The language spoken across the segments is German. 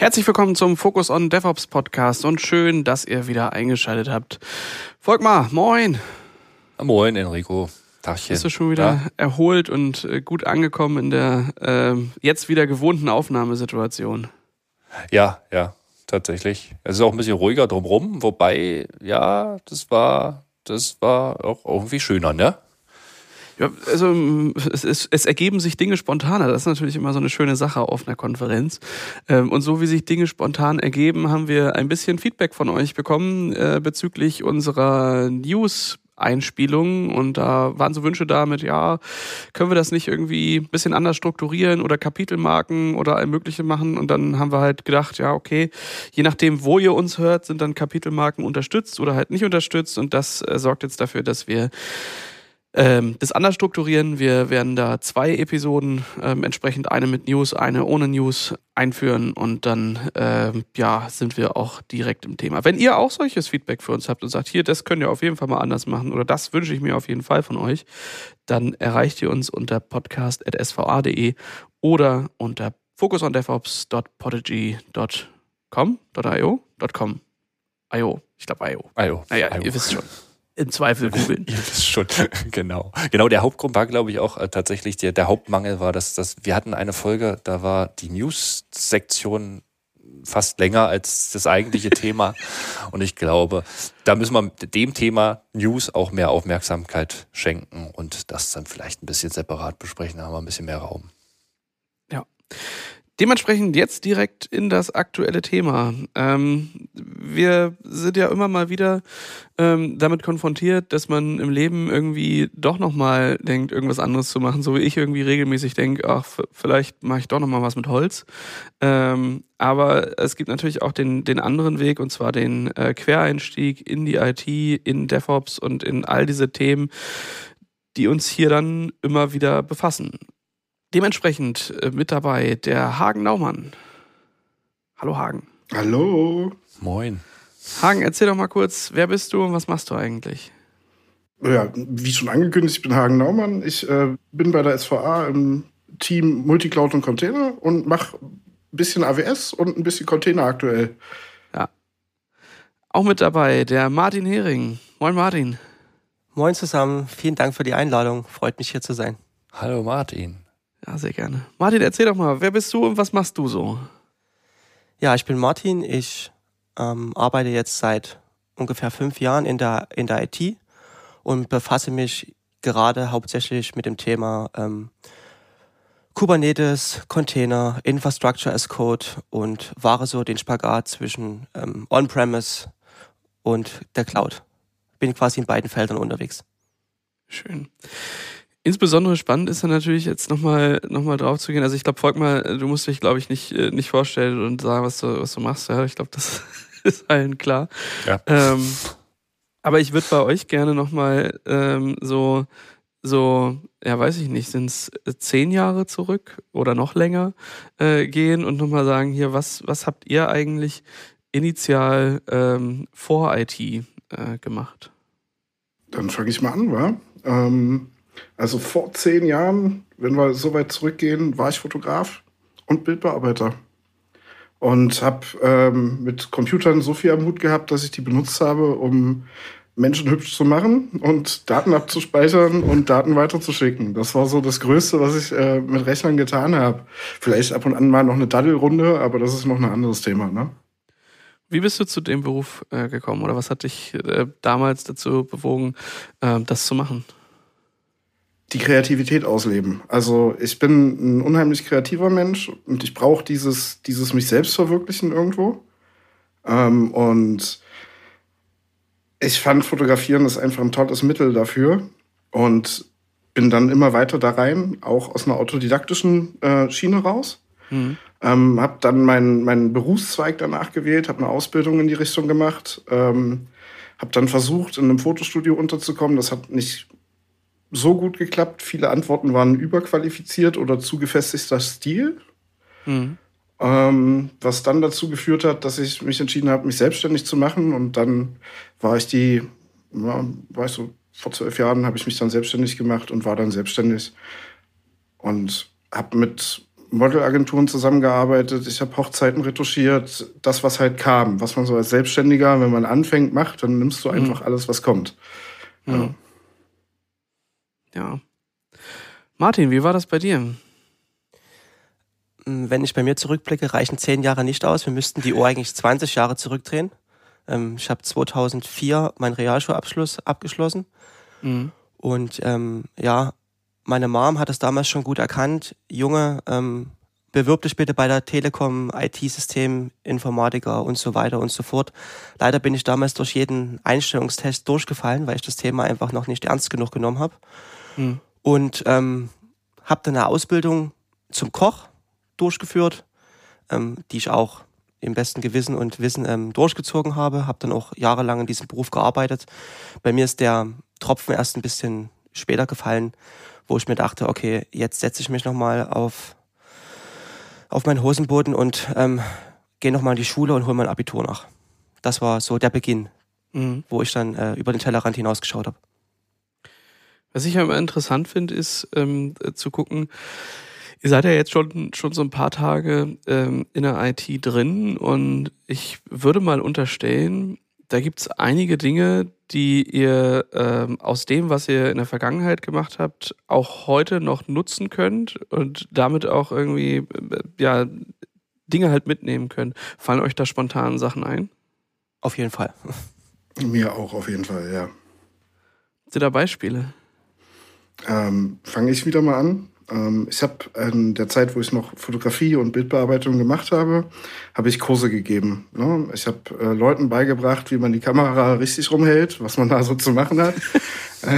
Herzlich willkommen zum Focus on DevOps Podcast und schön, dass ihr wieder eingeschaltet habt. Volkmar, moin. Moin, Enrico. Tagchen. Bist du schon wieder ja. erholt und äh, gut angekommen in der äh, jetzt wieder gewohnten Aufnahmesituation? Ja, ja, tatsächlich. Es ist auch ein bisschen ruhiger drumrum, wobei, ja, das war, das war auch irgendwie schöner, ne? Ja, also es, es, es, ergeben sich Dinge spontaner. Das ist natürlich immer so eine schöne Sache auf einer Konferenz. Ähm, und so wie sich Dinge spontan ergeben, haben wir ein bisschen Feedback von euch bekommen äh, bezüglich unserer News. Einspielungen und da waren so Wünsche da mit, ja, können wir das nicht irgendwie ein bisschen anders strukturieren oder Kapitelmarken oder all Mögliche machen und dann haben wir halt gedacht, ja, okay, je nachdem, wo ihr uns hört, sind dann Kapitelmarken unterstützt oder halt nicht unterstützt und das äh, sorgt jetzt dafür, dass wir ähm, das anders strukturieren. Wir werden da zwei Episoden, ähm, entsprechend eine mit News, eine ohne News einführen und dann ähm, ja, sind wir auch direkt im Thema. Wenn ihr auch solches Feedback für uns habt und sagt, hier, das könnt ihr auf jeden Fall mal anders machen oder das wünsche ich mir auf jeden Fall von euch, dann erreicht ihr uns unter podcast.sva.de oder unter focusondevops.podigy.com, .io, .com, .io, ich glaube IO. IO. Naja, IO. ihr wisst schon im Zweifel googeln. das ist schon, genau. Genau, der Hauptgrund war, glaube ich, auch äh, tatsächlich, der, der Hauptmangel war, dass, dass wir hatten eine Folge, da war die News-Sektion fast länger als das eigentliche Thema. Und ich glaube, da müssen wir dem Thema News auch mehr Aufmerksamkeit schenken und das dann vielleicht ein bisschen separat besprechen. Da haben wir ein bisschen mehr Raum. Ja. Dementsprechend jetzt direkt in das aktuelle Thema. Ähm, wir sind ja immer mal wieder ähm, damit konfrontiert, dass man im Leben irgendwie doch nochmal denkt, irgendwas anderes zu machen, so wie ich irgendwie regelmäßig denke, ach, vielleicht mache ich doch nochmal was mit Holz. Ähm, aber es gibt natürlich auch den, den anderen Weg, und zwar den äh, Quereinstieg in die IT, in DevOps und in all diese Themen, die uns hier dann immer wieder befassen. Dementsprechend äh, mit dabei der Hagen Naumann. Hallo Hagen. Hallo. Moin. Hagen, erzähl doch mal kurz, wer bist du und was machst du eigentlich? Ja, wie schon angekündigt, ich bin Hagen Naumann. Ich äh, bin bei der SVA im Team Multicloud und Container und mache ein bisschen AWS und ein bisschen Container aktuell. Ja. Auch mit dabei der Martin Hering. Moin Martin. Moin zusammen, vielen Dank für die Einladung. Freut mich hier zu sein. Hallo Martin. Ja, sehr gerne. Martin, erzähl doch mal, wer bist du und was machst du so? Ja, ich bin Martin. Ich ähm, arbeite jetzt seit ungefähr fünf Jahren in der, in der IT und befasse mich gerade hauptsächlich mit dem Thema ähm, Kubernetes, Container, Infrastructure as Code und wahre so den Spagat zwischen ähm, On-Premise und der Cloud. Bin quasi in beiden Feldern unterwegs. Schön. Insbesondere spannend ist dann natürlich jetzt nochmal noch mal drauf zu gehen. Also ich glaube, Volkmar, du musst dich, glaube ich, nicht, äh, nicht vorstellen und sagen, was du, was du machst. Ja, ich glaube, das ist allen klar. Ja. Ähm, aber ich würde bei euch gerne nochmal ähm, so, so, ja, weiß ich nicht, sind es zehn Jahre zurück oder noch länger äh, gehen und nochmal sagen, hier, was, was habt ihr eigentlich initial ähm, vor IT äh, gemacht? Dann fange ich mal an, wa? Ähm, also vor zehn Jahren, wenn wir so weit zurückgehen, war ich Fotograf und Bildbearbeiter. Und habe ähm, mit Computern so viel am Hut gehabt, dass ich die benutzt habe, um Menschen hübsch zu machen und Daten abzuspeichern und Daten weiterzuschicken. Das war so das Größte, was ich äh, mit Rechnern getan habe. Vielleicht ab und an mal noch eine Daddelrunde, aber das ist noch ein anderes Thema. Ne? Wie bist du zu dem Beruf äh, gekommen oder was hat dich äh, damals dazu bewogen, ähm, das zu machen? Die Kreativität ausleben. Also ich bin ein unheimlich kreativer Mensch und ich brauche dieses, dieses mich selbst verwirklichen irgendwo. Ähm, und ich fand Fotografieren ist einfach ein tolles Mittel dafür und bin dann immer weiter da rein, auch aus einer autodidaktischen äh, Schiene raus. Mhm. Ähm, habe dann meinen mein Berufszweig danach gewählt, habe eine Ausbildung in die Richtung gemacht, ähm, habe dann versucht, in einem Fotostudio unterzukommen. Das hat nicht so gut geklappt. Viele Antworten waren überqualifiziert oder zu gefestigter Stil. Mhm. Ähm, was dann dazu geführt hat, dass ich mich entschieden habe, mich selbstständig zu machen. Und dann war ich die, ja, war ich so, vor zwölf Jahren habe ich mich dann selbstständig gemacht und war dann selbstständig. Und habe mit Modelagenturen zusammengearbeitet, ich habe Hochzeiten retuschiert, das, was halt kam, was man so als Selbstständiger, wenn man anfängt, macht, dann nimmst du einfach mhm. alles, was kommt. Mhm. Ja. Martin, wie war das bei dir? Hm, wenn ich bei mir zurückblicke, reichen zehn Jahre nicht aus. Wir müssten die Uhr eigentlich 20 Jahre zurückdrehen. Ähm, ich habe 2004 meinen Realschulabschluss abgeschlossen. Mhm. Und ähm, ja, meine Mom hat es damals schon gut erkannt. Junge, ähm, bewirb dich bitte bei der Telekom, IT-System, Informatiker und so weiter und so fort. Leider bin ich damals durch jeden Einstellungstest durchgefallen, weil ich das Thema einfach noch nicht ernst genug genommen habe. Mhm. Und ähm, habe dann eine Ausbildung zum Koch durchgeführt, ähm, die ich auch im besten Gewissen und Wissen ähm, durchgezogen habe. Habe dann auch jahrelang in diesem Beruf gearbeitet. Bei mir ist der Tropfen erst ein bisschen später gefallen, wo ich mir dachte, okay, jetzt setze ich mich nochmal auf, auf meinen Hosenboden und ähm, gehe nochmal in die Schule und hole mein Abitur nach. Das war so der Beginn, mhm. wo ich dann äh, über den Tellerrand hinausgeschaut habe. Was ich ja immer interessant finde, ist ähm, zu gucken, Ihr seid ja jetzt schon, schon so ein paar Tage ähm, in der IT drin und ich würde mal unterstellen, da gibt's einige Dinge, die ihr ähm, aus dem, was ihr in der Vergangenheit gemacht habt, auch heute noch nutzen könnt und damit auch irgendwie äh, ja Dinge halt mitnehmen könnt. Fallen euch da spontan Sachen ein? Auf jeden Fall. Mir auch auf jeden Fall, ja. Habt ihr da Beispiele? Ähm, Fange ich wieder mal an. Ähm, ich habe in der Zeit, wo ich noch Fotografie und Bildbearbeitung gemacht habe, habe ich Kurse gegeben. Ne? Ich habe äh, Leuten beigebracht, wie man die Kamera richtig rumhält, was man da so zu machen hat. Äh,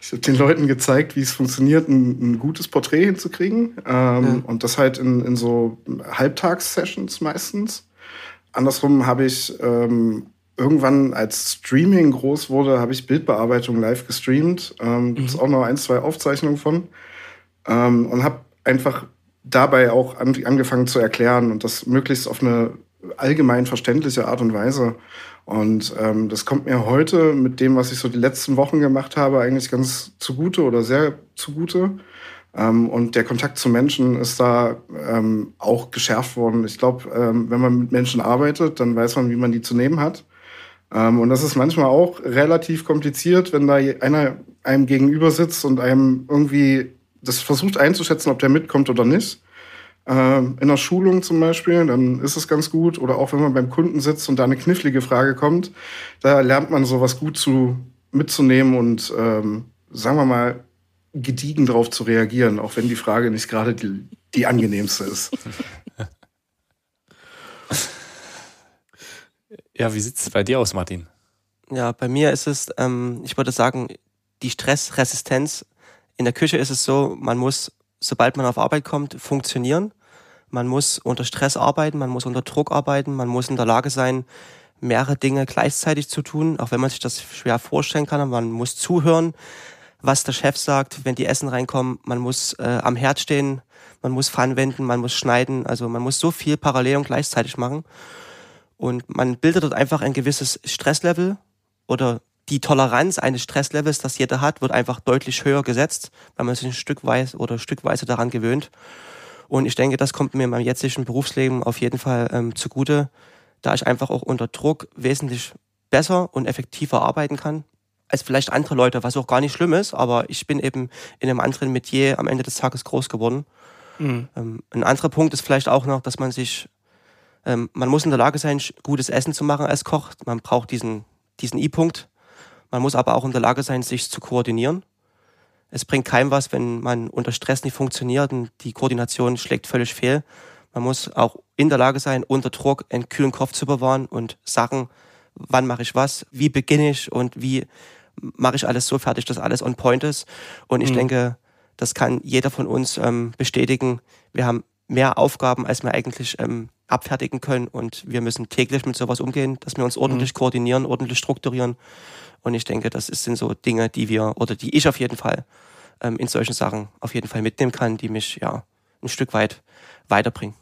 ich habe den Leuten gezeigt, wie es funktioniert, ein, ein gutes Porträt hinzukriegen. Ähm, ja. Und das halt in, in so Halbtagssessions meistens. Andersrum habe ich ähm, irgendwann, als Streaming groß wurde, habe ich Bildbearbeitung live gestreamt. Ähm, Gibt es mhm. auch noch ein, zwei Aufzeichnungen von. Ähm, und habe einfach dabei auch an, angefangen zu erklären und das möglichst auf eine allgemein verständliche Art und Weise. Und ähm, das kommt mir heute mit dem, was ich so die letzten Wochen gemacht habe, eigentlich ganz zugute oder sehr zugute. Ähm, und der Kontakt zu Menschen ist da ähm, auch geschärft worden. Ich glaube, ähm, wenn man mit Menschen arbeitet, dann weiß man, wie man die zu nehmen hat. Ähm, und das ist manchmal auch relativ kompliziert, wenn da einer einem gegenüber sitzt und einem irgendwie das versucht einzuschätzen, ob der mitkommt oder nicht. Ähm, in der Schulung zum Beispiel, dann ist es ganz gut. Oder auch wenn man beim Kunden sitzt und da eine knifflige Frage kommt, da lernt man sowas gut zu mitzunehmen und ähm, sagen wir mal gediegen darauf zu reagieren, auch wenn die Frage nicht gerade die, die angenehmste ist. Ja, wie sieht es bei dir aus, Martin? Ja, bei mir ist es, ähm, ich würde sagen, die Stressresistenz in der Küche ist es so, man muss, sobald man auf Arbeit kommt, funktionieren. Man muss unter Stress arbeiten, man muss unter Druck arbeiten, man muss in der Lage sein, mehrere Dinge gleichzeitig zu tun, auch wenn man sich das schwer vorstellen kann. Man muss zuhören, was der Chef sagt, wenn die Essen reinkommen. Man muss äh, am Herd stehen, man muss Pfannen wenden, man muss schneiden. Also man muss so viel parallel und gleichzeitig machen. Und man bildet dort einfach ein gewisses Stresslevel oder die Toleranz eines Stresslevels, das jeder hat, wird einfach deutlich höher gesetzt, weil man sich ein Stückweise oder stückweise daran gewöhnt. Und ich denke, das kommt mir in meinem jetzigen Berufsleben auf jeden Fall ähm, zugute, da ich einfach auch unter Druck wesentlich besser und effektiver arbeiten kann als vielleicht andere Leute, was auch gar nicht schlimm ist, aber ich bin eben in einem anderen Metier am Ende des Tages groß geworden. Mhm. Ähm, ein anderer Punkt ist vielleicht auch noch, dass man sich, ähm, man muss in der Lage sein, gutes Essen zu machen als Koch. Man braucht diesen, diesen I-Punkt, man muss aber auch in der Lage sein, sich zu koordinieren. Es bringt keinem was, wenn man unter Stress nicht funktioniert und die Koordination schlägt völlig fehl. Man muss auch in der Lage sein, unter Druck einen kühlen Kopf zu bewahren und sagen, wann mache ich was, wie beginne ich und wie mache ich alles so fertig, dass alles on point ist. Und ich mhm. denke, das kann jeder von uns ähm, bestätigen. Wir haben mehr Aufgaben, als wir eigentlich ähm, abfertigen können und wir müssen täglich mit sowas umgehen, dass wir uns ordentlich mhm. koordinieren, ordentlich strukturieren und ich denke, das sind so Dinge, die wir oder die ich auf jeden Fall ähm, in solchen Sachen auf jeden Fall mitnehmen kann, die mich ja ein Stück weit weiterbringen.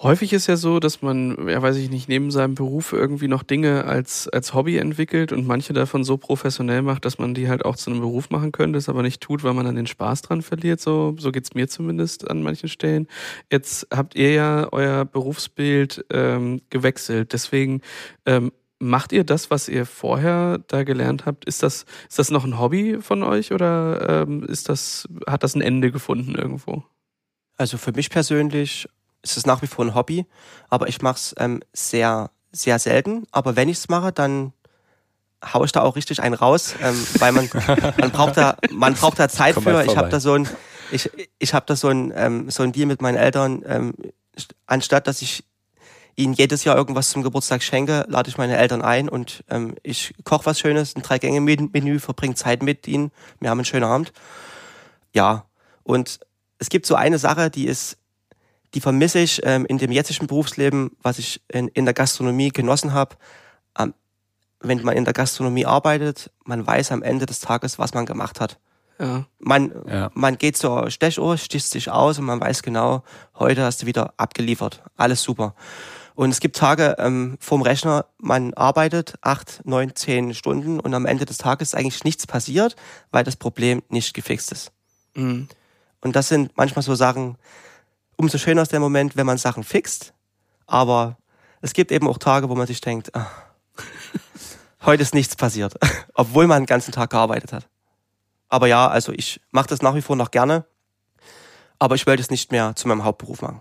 Häufig ist ja so, dass man, ja weiß ich nicht, neben seinem Beruf irgendwie noch Dinge als, als Hobby entwickelt und manche davon so professionell macht, dass man die halt auch zu einem Beruf machen könnte, es aber nicht tut, weil man dann den Spaß dran verliert. So, so geht's mir zumindest an manchen Stellen. Jetzt habt ihr ja euer Berufsbild ähm, gewechselt. Deswegen ähm, macht ihr das, was ihr vorher da gelernt habt? Ist das, ist das noch ein Hobby von euch oder ähm, ist das, hat das ein Ende gefunden irgendwo? Also für mich persönlich ist es nach wie vor ein Hobby, aber ich mache es ähm, sehr, sehr selten. Aber wenn ich es mache, dann haue ich da auch richtig einen raus, ähm, weil man, man braucht da, man braucht da Zeit für. Ich habe da so ein, ich, ich habe da so ein, ähm, so ein Deal mit meinen Eltern. Ähm, anstatt dass ich ihnen jedes Jahr irgendwas zum Geburtstag schenke, lade ich meine Eltern ein und ähm, ich koche was Schönes, ein Drei-Gänge-Menü, verbringe Zeit mit ihnen. Wir haben einen schönen Abend. Ja, und es gibt so eine Sache, die ist die vermisse ich ähm, in dem jetzigen Berufsleben, was ich in, in der Gastronomie genossen habe. Ähm, wenn man in der Gastronomie arbeitet, man weiß am Ende des Tages, was man gemacht hat. Ja. Man, ja. man geht zur Stechuhr, sticht sich aus und man weiß genau, heute hast du wieder abgeliefert. Alles super. Und es gibt Tage ähm, vorm Rechner, man arbeitet acht, neun, zehn Stunden und am Ende des Tages ist eigentlich nichts passiert, weil das Problem nicht gefixt ist. Mhm. Und das sind manchmal so Sachen, umso schöner ist der Moment, wenn man Sachen fixt. Aber es gibt eben auch Tage, wo man sich denkt, ah, heute ist nichts passiert, obwohl man den ganzen Tag gearbeitet hat. Aber ja, also ich mache das nach wie vor noch gerne, aber ich will das nicht mehr zu meinem Hauptberuf machen.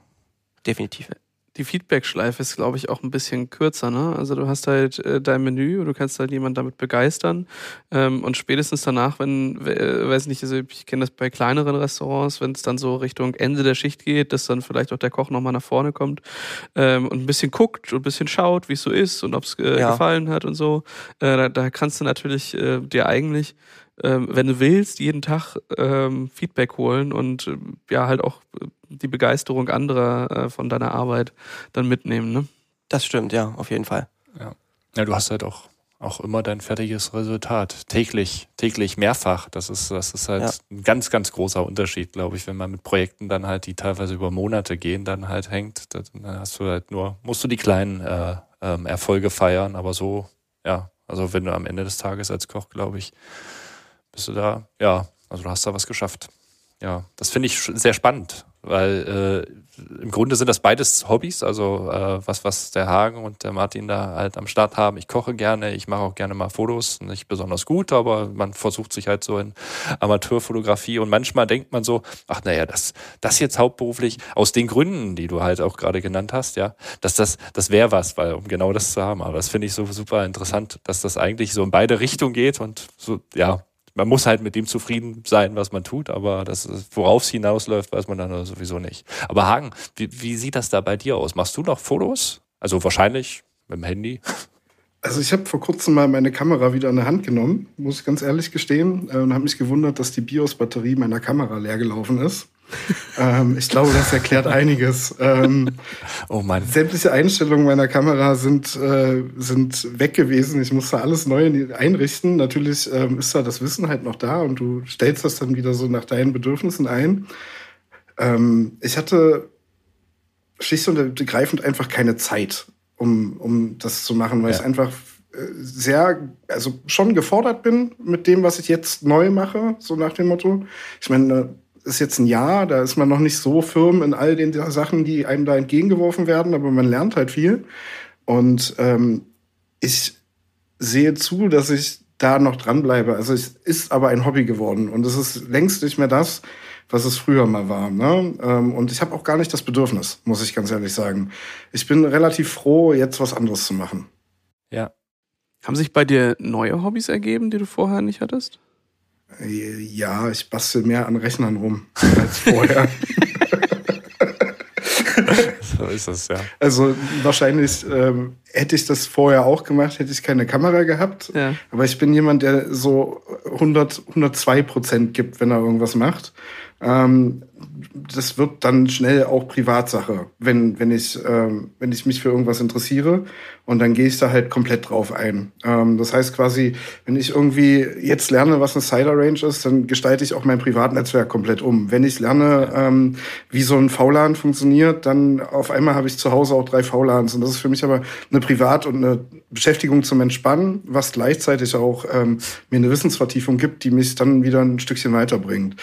Definitiv die Feedback-Schleife ist, glaube ich, auch ein bisschen kürzer. Ne? Also du hast halt äh, dein Menü und du kannst halt jemanden damit begeistern. Ähm, und spätestens danach, wenn, äh, weiß nicht, also ich kenne das bei kleineren Restaurants, wenn es dann so Richtung Ende der Schicht geht, dass dann vielleicht auch der Koch nochmal nach vorne kommt ähm, und ein bisschen guckt und ein bisschen schaut, wie es so ist und ob es äh, ja. gefallen hat und so. Äh, da, da kannst du natürlich äh, dir eigentlich ähm, wenn du willst, jeden Tag ähm, Feedback holen und äh, ja halt auch die Begeisterung anderer äh, von deiner Arbeit dann mitnehmen. Ne? Das stimmt, ja, auf jeden Fall. Ja, ja du hast halt auch, auch immer dein fertiges Resultat. Täglich, täglich mehrfach. Das ist, das ist halt ja. ein ganz, ganz großer Unterschied, glaube ich, wenn man mit Projekten dann halt, die teilweise über Monate gehen, dann halt hängt. Dann hast du halt nur, musst du die kleinen äh, ähm, Erfolge feiern, aber so, ja, also wenn du am Ende des Tages als Koch, glaube ich, bist du da, ja, also du hast da was geschafft. Ja, das finde ich sehr spannend weil äh, im Grunde sind das beides Hobbys, also äh, was, was der Hagen und der Martin da halt am Start haben. Ich koche gerne, ich mache auch gerne mal Fotos, nicht besonders gut, aber man versucht sich halt so in Amateurfotografie und manchmal denkt man so, ach naja, das, das jetzt hauptberuflich, aus den Gründen, die du halt auch gerade genannt hast, ja, dass das, das wäre was, weil um genau das zu haben. Aber das finde ich so super interessant, dass das eigentlich so in beide Richtungen geht und so, ja, man muss halt mit dem zufrieden sein, was man tut, aber das, worauf es hinausläuft, weiß man dann sowieso nicht. Aber Hagen, wie, wie sieht das da bei dir aus? Machst du noch Fotos? Also wahrscheinlich mit dem Handy? Also ich habe vor kurzem mal meine Kamera wieder in der Hand genommen, muss ich ganz ehrlich gestehen, äh, und habe mich gewundert, dass die BIOS-Batterie meiner Kamera leer gelaufen ist. ähm, ich glaube, das erklärt einiges. Ähm, oh Mann. Sämtliche Einstellungen meiner Kamera sind, äh, sind weg gewesen. Ich musste alles neu einrichten. Natürlich ähm, ist da das Wissen halt noch da und du stellst das dann wieder so nach deinen Bedürfnissen ein. Ähm, ich hatte schlicht und ergreifend einfach keine Zeit, um, um das zu machen, weil ja. ich einfach äh, sehr, also schon gefordert bin mit dem, was ich jetzt neu mache, so nach dem Motto. Ich meine, ist jetzt ein Jahr, da ist man noch nicht so firm in all den Sachen, die einem da entgegengeworfen werden, aber man lernt halt viel. Und ähm, ich sehe zu, dass ich da noch dranbleibe. Also es ist aber ein Hobby geworden und es ist längst nicht mehr das, was es früher mal war. Ne? Ähm, und ich habe auch gar nicht das Bedürfnis, muss ich ganz ehrlich sagen. Ich bin relativ froh, jetzt was anderes zu machen. Ja. Haben sich bei dir neue Hobbys ergeben, die du vorher nicht hattest? Ja, ich bastel mehr an Rechnern rum als vorher. So ist es, ja. Also wahrscheinlich ähm, hätte ich das vorher auch gemacht, hätte ich keine Kamera gehabt. Ja. Aber ich bin jemand, der so 100, 102 Prozent gibt, wenn er irgendwas macht. Ähm, das wird dann schnell auch Privatsache, wenn, wenn, ich, ähm, wenn ich mich für irgendwas interessiere. Und dann gehe ich da halt komplett drauf ein. Ähm, das heißt quasi, wenn ich irgendwie jetzt lerne, was eine Cider Range ist, dann gestalte ich auch mein Privatnetzwerk komplett um. Wenn ich lerne, ähm, wie so ein VLAN funktioniert, dann auf einmal habe ich zu Hause auch drei VLANs. Und das ist für mich aber eine Privat- und eine Beschäftigung zum Entspannen, was gleichzeitig auch ähm, mir eine Wissensvertiefung gibt, die mich dann wieder ein Stückchen weiterbringt.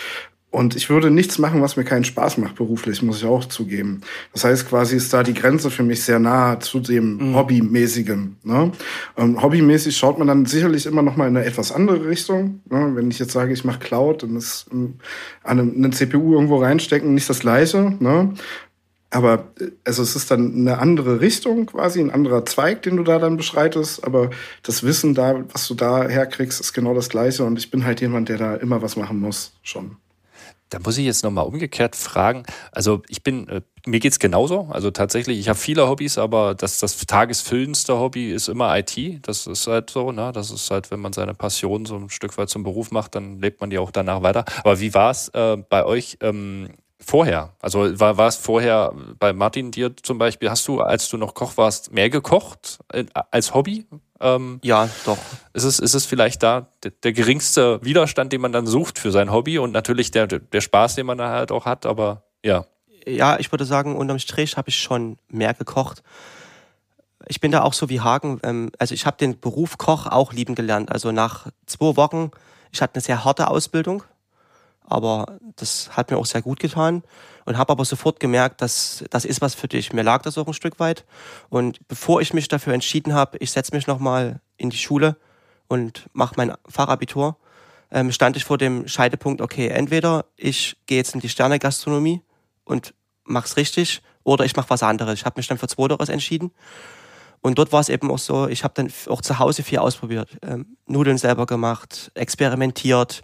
Und ich würde nichts machen, was mir keinen Spaß macht beruflich, muss ich auch zugeben. Das heißt, quasi ist da die Grenze für mich sehr nah zu dem mhm. Hobbymäßigen. Ne? Ähm, hobbymäßig schaut man dann sicherlich immer noch mal in eine etwas andere Richtung. Ne? Wenn ich jetzt sage, ich mache Cloud, dann ist ähm, eine, eine CPU irgendwo reinstecken nicht das Gleiche. Ne? Aber äh, also es ist dann eine andere Richtung quasi, ein anderer Zweig, den du da dann beschreitest. Aber das Wissen da, was du da herkriegst, ist genau das Gleiche. Und ich bin halt jemand, der da immer was machen muss, schon. Da muss ich jetzt nochmal umgekehrt fragen. Also ich bin, äh, mir geht's genauso. Also tatsächlich, ich habe viele Hobbys, aber das, das tagesfüllendste Hobby ist immer IT. Das ist halt so, ne? Das ist halt, wenn man seine Passion so ein Stück weit zum Beruf macht, dann lebt man die auch danach weiter. Aber wie war es äh, bei euch? Ähm, vorher? Also war, war es vorher bei Martin dir zum Beispiel, hast du, als du noch Koch warst, mehr gekocht äh, als Hobby? Ähm, ja, doch. Ist es, ist es vielleicht da der, der, geringste Widerstand, den man dann sucht für sein Hobby und natürlich der, der Spaß, den man da halt auch hat, aber ja. Ja, ich würde sagen, unterm Strich habe ich schon mehr gekocht. Ich bin da auch so wie Hagen. Ähm, also ich habe den Beruf Koch auch lieben gelernt. Also nach zwei Wochen, ich hatte eine sehr harte Ausbildung aber das hat mir auch sehr gut getan und habe aber sofort gemerkt, dass das ist was für dich. Mir lag das auch ein Stück weit. Und bevor ich mich dafür entschieden habe, ich setze mich nochmal in die Schule und mache mein Fachabitur, ähm, stand ich vor dem Scheidepunkt, okay, entweder ich gehe jetzt in die Sterne-Gastronomie und mach's richtig oder ich mache was anderes. Ich habe mich dann für Zweiteres entschieden. Und dort war es eben auch so, ich habe dann auch zu Hause viel ausprobiert. Ähm, Nudeln selber gemacht, experimentiert,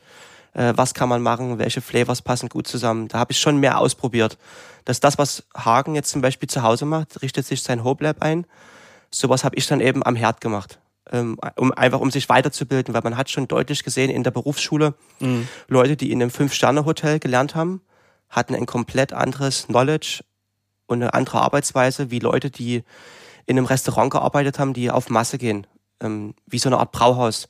äh, was kann man machen, welche Flavors passen gut zusammen. Da habe ich schon mehr ausprobiert. Dass das, was Hagen jetzt zum Beispiel zu Hause macht, richtet sich sein Hope Lab ein. Sowas habe ich dann eben am Herd gemacht. Ähm, um einfach um sich weiterzubilden, weil man hat schon deutlich gesehen in der Berufsschule, mhm. Leute, die in einem Fünf-Sterne-Hotel gelernt haben, hatten ein komplett anderes Knowledge und eine andere Arbeitsweise wie Leute, die in einem Restaurant gearbeitet haben, die auf Masse gehen, ähm, wie so eine Art Brauhaus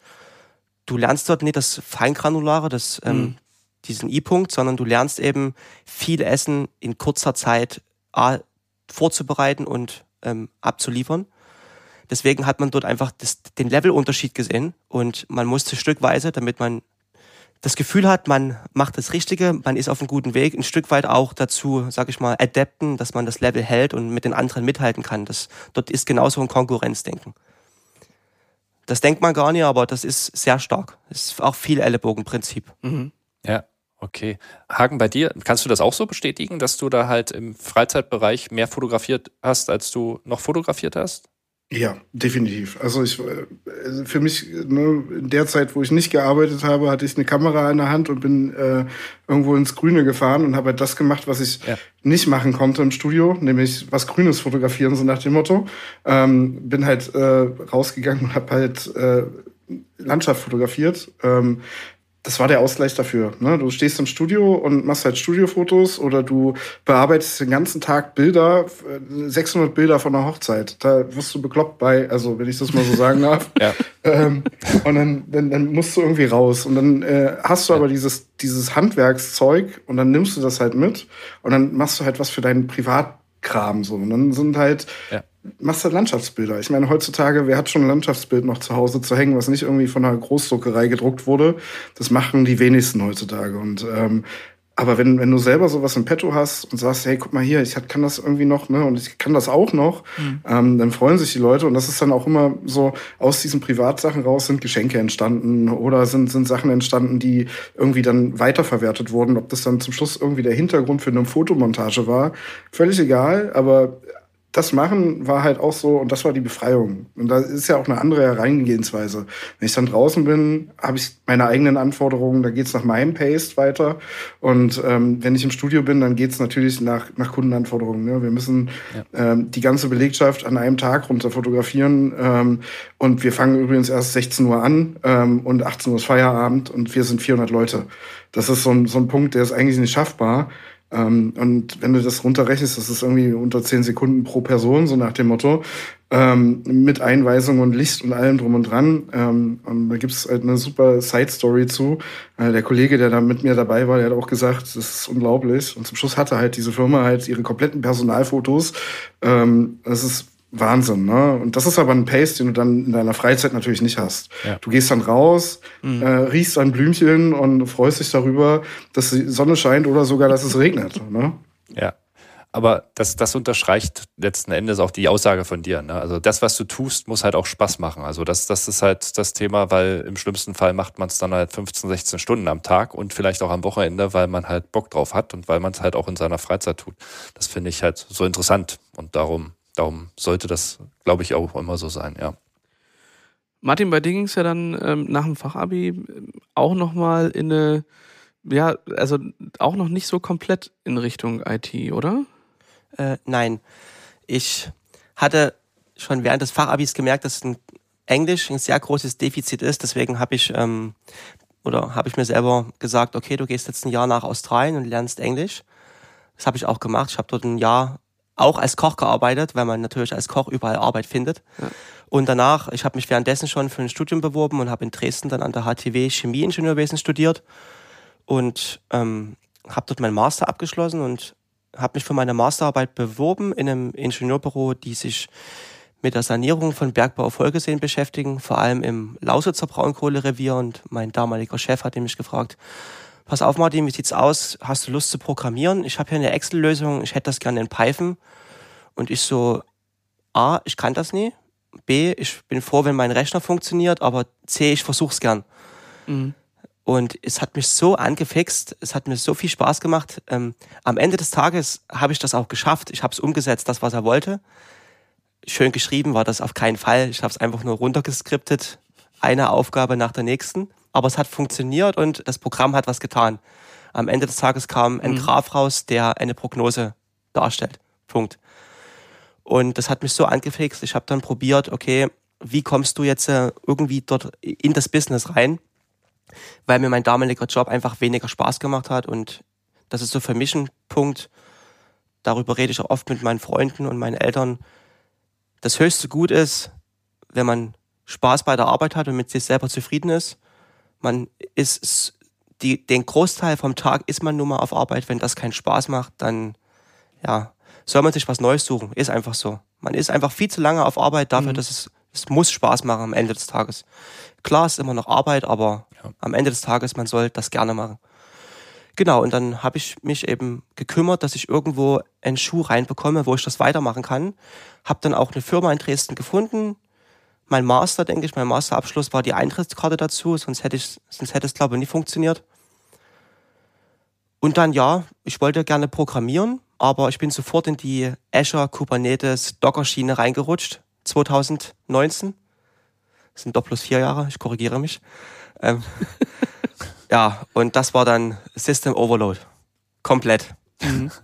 du lernst dort nicht das Feingranulare, das, ähm, mhm. diesen I-Punkt, sondern du lernst eben viel Essen in kurzer Zeit A, vorzubereiten und ähm, abzuliefern. Deswegen hat man dort einfach das, den Levelunterschied gesehen und man musste stückweise, damit man das Gefühl hat, man macht das Richtige, man ist auf einem guten Weg, ein Stück weit auch dazu, sag ich mal, adapten, dass man das Level hält und mit den anderen mithalten kann. Das, dort ist genauso ein Konkurrenzdenken. Das denkt man gar nicht, aber das ist sehr stark. Das ist auch viel Ellenbogenprinzip. Mhm. Ja. Okay. Hagen, bei dir, kannst du das auch so bestätigen, dass du da halt im Freizeitbereich mehr fotografiert hast, als du noch fotografiert hast? Ja, definitiv. Also ich äh, für mich ne, in der Zeit, wo ich nicht gearbeitet habe, hatte ich eine Kamera in der Hand und bin äh, irgendwo ins Grüne gefahren und habe halt das gemacht, was ich ja. nicht machen konnte im Studio, nämlich was Grünes fotografieren, so nach dem Motto. Ähm, bin halt äh, rausgegangen und habe halt äh, Landschaft fotografiert. Ähm, das war der Ausgleich dafür. Ne? Du stehst im Studio und machst halt Studiofotos oder du bearbeitest den ganzen Tag Bilder, 600 Bilder von einer Hochzeit. Da wirst du bekloppt bei, also wenn ich das mal so sagen darf. ja. ähm, und dann, dann, dann musst du irgendwie raus. Und dann äh, hast du aber dieses, dieses Handwerkszeug und dann nimmst du das halt mit und dann machst du halt was für deinen Privatkram so. Und dann sind halt ja machst halt Landschaftsbilder. Ich meine, heutzutage, wer hat schon ein Landschaftsbild noch zu Hause zu hängen, was nicht irgendwie von einer Großdruckerei gedruckt wurde? Das machen die wenigsten heutzutage. Und ähm, aber wenn, wenn du selber sowas im Petto hast und sagst, hey, guck mal hier, ich kann das irgendwie noch, ne, und ich kann das auch noch, mhm. ähm, dann freuen sich die Leute. Und das ist dann auch immer so, aus diesen Privatsachen raus sind Geschenke entstanden oder sind, sind Sachen entstanden, die irgendwie dann weiterverwertet wurden. Ob das dann zum Schluss irgendwie der Hintergrund für eine Fotomontage war, völlig egal. Aber das machen war halt auch so, und das war die Befreiung. Und da ist ja auch eine andere Herangehensweise. Wenn ich dann draußen bin, habe ich meine eigenen Anforderungen, da geht's nach meinem Pace weiter. Und ähm, wenn ich im Studio bin, dann geht's natürlich nach, nach Kundenanforderungen. Ne? Wir müssen ja. ähm, die ganze Belegschaft an einem Tag runter fotografieren. Ähm, und wir fangen übrigens erst 16 Uhr an ähm, und 18 Uhr ist Feierabend und wir sind 400 Leute. Das ist so ein, so ein Punkt, der ist eigentlich nicht schaffbar. Ähm, und wenn du das runterrechnest, das ist irgendwie unter zehn Sekunden pro Person, so nach dem Motto, ähm, mit Einweisung und Licht und allem drum und dran. Ähm, und da gibt's halt eine super Side-Story zu. Äh, der Kollege, der da mit mir dabei war, der hat auch gesagt, das ist unglaublich. Und zum Schluss hatte halt diese Firma halt ihre kompletten Personalfotos. Ähm, das ist Wahnsinn, ne? Und das ist aber ein Pace, den du dann in deiner Freizeit natürlich nicht hast. Ja. Du gehst dann raus, mhm. äh, riechst ein Blümchen und freust dich darüber, dass die Sonne scheint oder sogar, dass es regnet, ne? Ja. Aber das, das unterstreicht letzten Endes auch die Aussage von dir. Ne? Also das, was du tust, muss halt auch Spaß machen. Also das, das ist halt das Thema, weil im schlimmsten Fall macht man es dann halt 15, 16 Stunden am Tag und vielleicht auch am Wochenende, weil man halt Bock drauf hat und weil man es halt auch in seiner Freizeit tut. Das finde ich halt so interessant und darum Darum sollte das, glaube ich, auch immer so sein, ja. Martin, bei dir ging es ja dann ähm, nach dem Fachabi ähm, auch nochmal in eine, ja, also auch noch nicht so komplett in Richtung IT, oder? Äh, nein. Ich hatte schon während des Fachabis gemerkt, dass ein Englisch ein sehr großes Defizit ist. Deswegen habe ich ähm, oder habe ich mir selber gesagt, okay, du gehst jetzt ein Jahr nach Australien und lernst Englisch. Das habe ich auch gemacht. Ich habe dort ein Jahr auch als Koch gearbeitet, weil man natürlich als Koch überall Arbeit findet. Ja. Und danach, ich habe mich währenddessen schon für ein Studium beworben und habe in Dresden dann an der HTW Chemieingenieurwesen studiert und ähm, habe dort meinen Master abgeschlossen und habe mich für meine Masterarbeit beworben in einem Ingenieurbüro, die sich mit der Sanierung von Bergbau auf Folgeseen beschäftigen, vor allem im Lausitzer Braunkohlerevier. Und mein damaliger Chef hat mich gefragt, pass auf Martin, wie sieht's aus? Hast du Lust zu programmieren? Ich habe hier eine Excel-Lösung, ich hätte das gerne in Python. Und ich so, A, ich kann das nie. B, ich bin froh, wenn mein Rechner funktioniert, aber C, ich versuch's gern. Mhm. Und es hat mich so angefixt, es hat mir so viel Spaß gemacht. Ähm, am Ende des Tages habe ich das auch geschafft. Ich habe es umgesetzt, das, was er wollte. Schön geschrieben war das auf keinen Fall. Ich habe es einfach nur runtergeskriptet, eine Aufgabe nach der nächsten aber es hat funktioniert und das Programm hat was getan. Am Ende des Tages kam ein mhm. Graph raus, der eine Prognose darstellt. Punkt. Und das hat mich so angefixt. Ich habe dann probiert, okay, wie kommst du jetzt äh, irgendwie dort in das Business rein? Weil mir mein damaliger Job einfach weniger Spaß gemacht hat und das ist so für mich ein Punkt, darüber rede ich auch oft mit meinen Freunden und meinen Eltern. Das höchste Gut ist, wenn man Spaß bei der Arbeit hat und mit sich selber zufrieden ist man ist die, den Großteil vom Tag ist man nun mal auf Arbeit. Wenn das keinen Spaß macht, dann ja, soll man sich was Neues suchen. Ist einfach so. Man ist einfach viel zu lange auf Arbeit dafür, mhm. dass es, es muss Spaß machen am Ende des Tages. Klar, ist immer noch Arbeit, aber ja. am Ende des Tages, man soll das gerne machen. Genau, und dann habe ich mich eben gekümmert, dass ich irgendwo einen Schuh reinbekomme, wo ich das weitermachen kann. Habe dann auch eine Firma in Dresden gefunden, mein Master, denke ich, mein Masterabschluss war die Eintrittskarte dazu, sonst hätte ich, sonst hätte es glaube ich nie funktioniert. Und dann ja, ich wollte gerne programmieren, aber ich bin sofort in die Azure Kubernetes Docker Schiene reingerutscht, 2019. Das sind doch plus vier Jahre, ich korrigiere mich. Ähm, ja, und das war dann System Overload. Komplett. Mhm.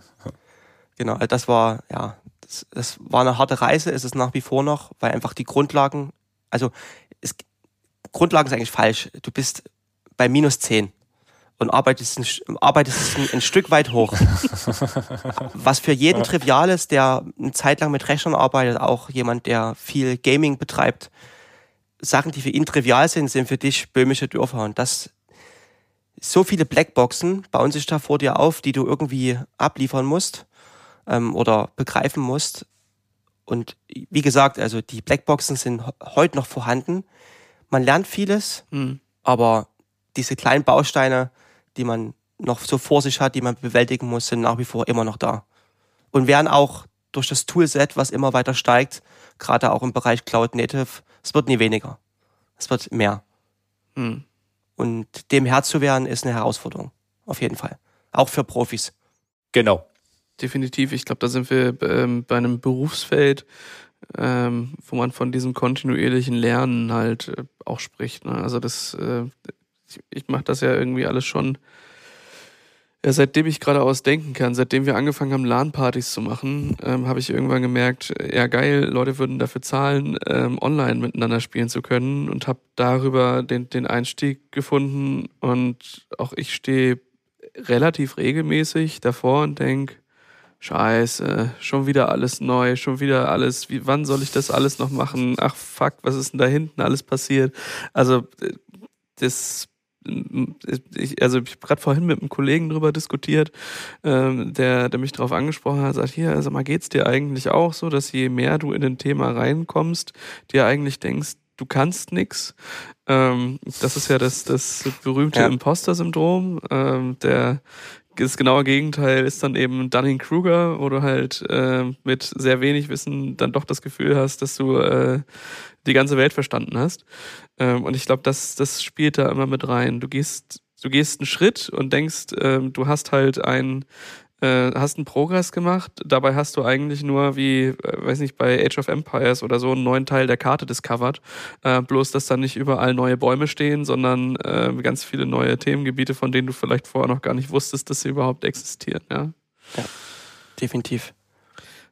Genau, das war, ja, das, das war eine harte Reise, ist es nach wie vor noch, weil einfach die Grundlagen, also es, Grundlagen ist eigentlich falsch. Du bist bei minus zehn und arbeitest ein, arbeitest ein, ein Stück weit hoch. Was für jeden trivial ist, der eine Zeit lang mit Rechnern arbeitet, auch jemand, der viel Gaming betreibt. Sachen, die für ihn trivial sind, sind für dich böhmische Dörfer. Und das so viele Blackboxen bauen sich da vor dir auf, die du irgendwie abliefern musst ähm, oder begreifen musst. Und wie gesagt, also die Blackboxen sind heute noch vorhanden. Man lernt vieles, mhm. aber diese kleinen Bausteine, die man noch so vor sich hat, die man bewältigen muss, sind nach wie vor immer noch da. Und werden auch durch das Toolset, was immer weiter steigt, gerade auch im Bereich Cloud Native, es wird nie weniger. Es wird mehr. Mhm. Und dem Herr zu werden, ist eine Herausforderung. Auf jeden Fall. Auch für Profis. Genau definitiv. Ich glaube, da sind wir ähm, bei einem Berufsfeld, ähm, wo man von diesem kontinuierlichen Lernen halt äh, auch spricht. Ne? Also das, äh, ich, ich mache das ja irgendwie alles schon, ja, seitdem ich gerade ausdenken kann, seitdem wir angefangen haben, LAN-Partys zu machen, ähm, habe ich irgendwann gemerkt, ja geil, Leute würden dafür zahlen, ähm, online miteinander spielen zu können und habe darüber den, den Einstieg gefunden und auch ich stehe relativ regelmäßig davor und denk, Scheiße, schon wieder alles neu, schon wieder alles, wie, wann soll ich das alles noch machen? Ach fuck, was ist denn da hinten alles passiert? Also, äh, das ich, also ich habe gerade vorhin mit einem Kollegen drüber diskutiert, ähm, der, der mich darauf angesprochen hat, sagt, hier, also mal geht's dir eigentlich auch so, dass je mehr du in ein Thema reinkommst, dir eigentlich denkst, du kannst nix. Ähm, das ist ja das, das berühmte ja. Imposter-Syndrom. Ähm, der das genaue Gegenteil ist dann eben Dunning-Kruger, wo du halt äh, mit sehr wenig Wissen dann doch das Gefühl hast, dass du äh, die ganze Welt verstanden hast. Ähm, und ich glaube, das, das spielt da immer mit rein. Du gehst, du gehst einen Schritt und denkst, ähm, du hast halt ein äh, hast einen Progress gemacht, dabei hast du eigentlich nur wie, äh, weiß nicht, bei Age of Empires oder so einen neuen Teil der Karte discovered. Äh, bloß, dass da nicht überall neue Bäume stehen, sondern äh, ganz viele neue Themengebiete, von denen du vielleicht vorher noch gar nicht wusstest, dass sie überhaupt existieren. Ja, ja definitiv.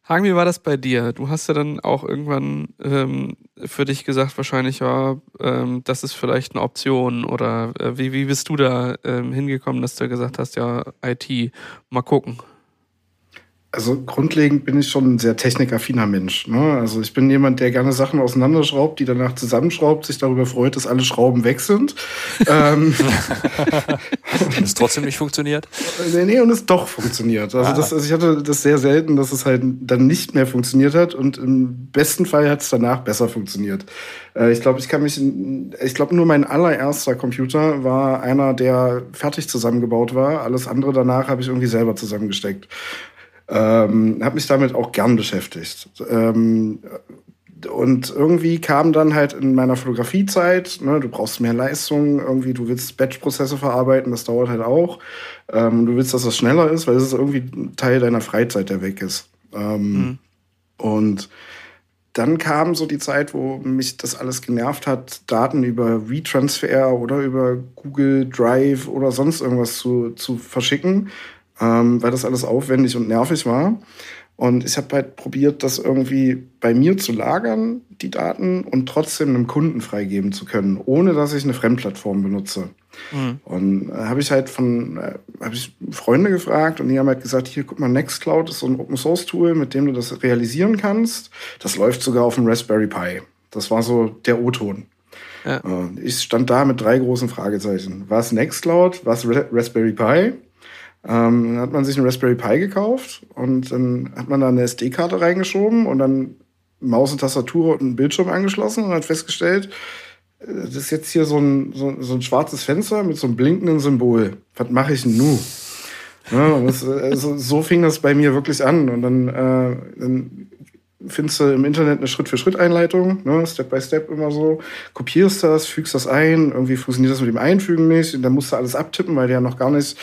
Hagen, wie war das bei dir? Du hast ja dann auch irgendwann ähm, für dich gesagt, wahrscheinlich, ja, ähm, das ist vielleicht eine Option. Oder äh, wie, wie bist du da ähm, hingekommen, dass du gesagt hast, ja, IT, mal gucken? Also grundlegend bin ich schon ein sehr technikaffiner Mensch. Ne? Also ich bin jemand, der gerne Sachen auseinanderschraubt, die danach zusammenschraubt, sich darüber freut, dass alle Schrauben weg sind. ähm, und es trotzdem nicht funktioniert? Nee, nee, und es doch funktioniert. Also, das, also ich hatte das sehr selten, dass es halt dann nicht mehr funktioniert hat und im besten Fall hat es danach besser funktioniert. Äh, ich glaube, ich kann mich, ich glaube nur mein allererster Computer war einer, der fertig zusammengebaut war. Alles andere danach habe ich irgendwie selber zusammengesteckt. Ähm, habe mich damit auch gern beschäftigt. Ähm, und irgendwie kam dann halt in meiner Fotografiezeit, ne, du brauchst mehr Leistung, irgendwie, du willst Batch-Prozesse verarbeiten, das dauert halt auch. Ähm, du willst, dass das schneller ist, weil es ist irgendwie ein Teil deiner Freizeit, der weg ist. Ähm, mhm. Und dann kam so die Zeit, wo mich das alles genervt hat, Daten über Retransfer oder über Google Drive oder sonst irgendwas zu, zu verschicken ähm, weil das alles aufwendig und nervig war. Und ich habe halt probiert, das irgendwie bei mir zu lagern, die Daten, und trotzdem einem Kunden freigeben zu können, ohne dass ich eine Fremdplattform benutze. Mhm. Und äh, habe ich halt von, äh, habe ich Freunde gefragt und die haben halt gesagt, hier, guck mal, Nextcloud ist so ein Open Source Tool, mit dem du das realisieren kannst. Das läuft sogar auf dem Raspberry Pi. Das war so der O-Ton. Ja. Ich stand da mit drei großen Fragezeichen. Was Nextcloud? Was Raspberry Pi? Ähm, dann hat man sich einen Raspberry Pi gekauft und dann hat man da eine SD-Karte reingeschoben und dann Maus und Tastatur und einen Bildschirm angeschlossen und hat festgestellt, äh, das ist jetzt hier so ein, so, so ein schwarzes Fenster mit so einem blinkenden Symbol. Was mache ich denn nu? Ja, das, also, so fing das bei mir wirklich an. Und dann, äh, dann findest du im Internet eine Schritt-für-Schritt-Einleitung, ne, Step by Step immer so, kopierst das, fügst das ein, irgendwie funktioniert das mit dem Einfügen nicht, und dann musst du alles abtippen, weil der ja noch gar nicht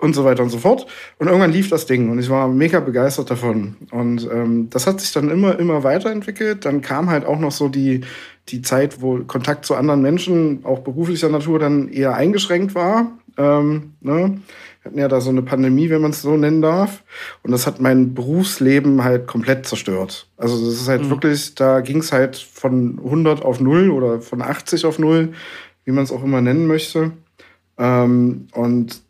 und so weiter und so fort. Und irgendwann lief das Ding und ich war mega begeistert davon. Und ähm, das hat sich dann immer, immer weiterentwickelt. Dann kam halt auch noch so die, die Zeit, wo Kontakt zu anderen Menschen, auch beruflicher Natur, dann eher eingeschränkt war. Ähm, ne? Wir hatten ja da so eine Pandemie, wenn man es so nennen darf. Und das hat mein Berufsleben halt komplett zerstört. Also das ist halt mhm. wirklich, da ging es halt von 100 auf 0 oder von 80 auf 0, wie man es auch immer nennen möchte. Ähm, und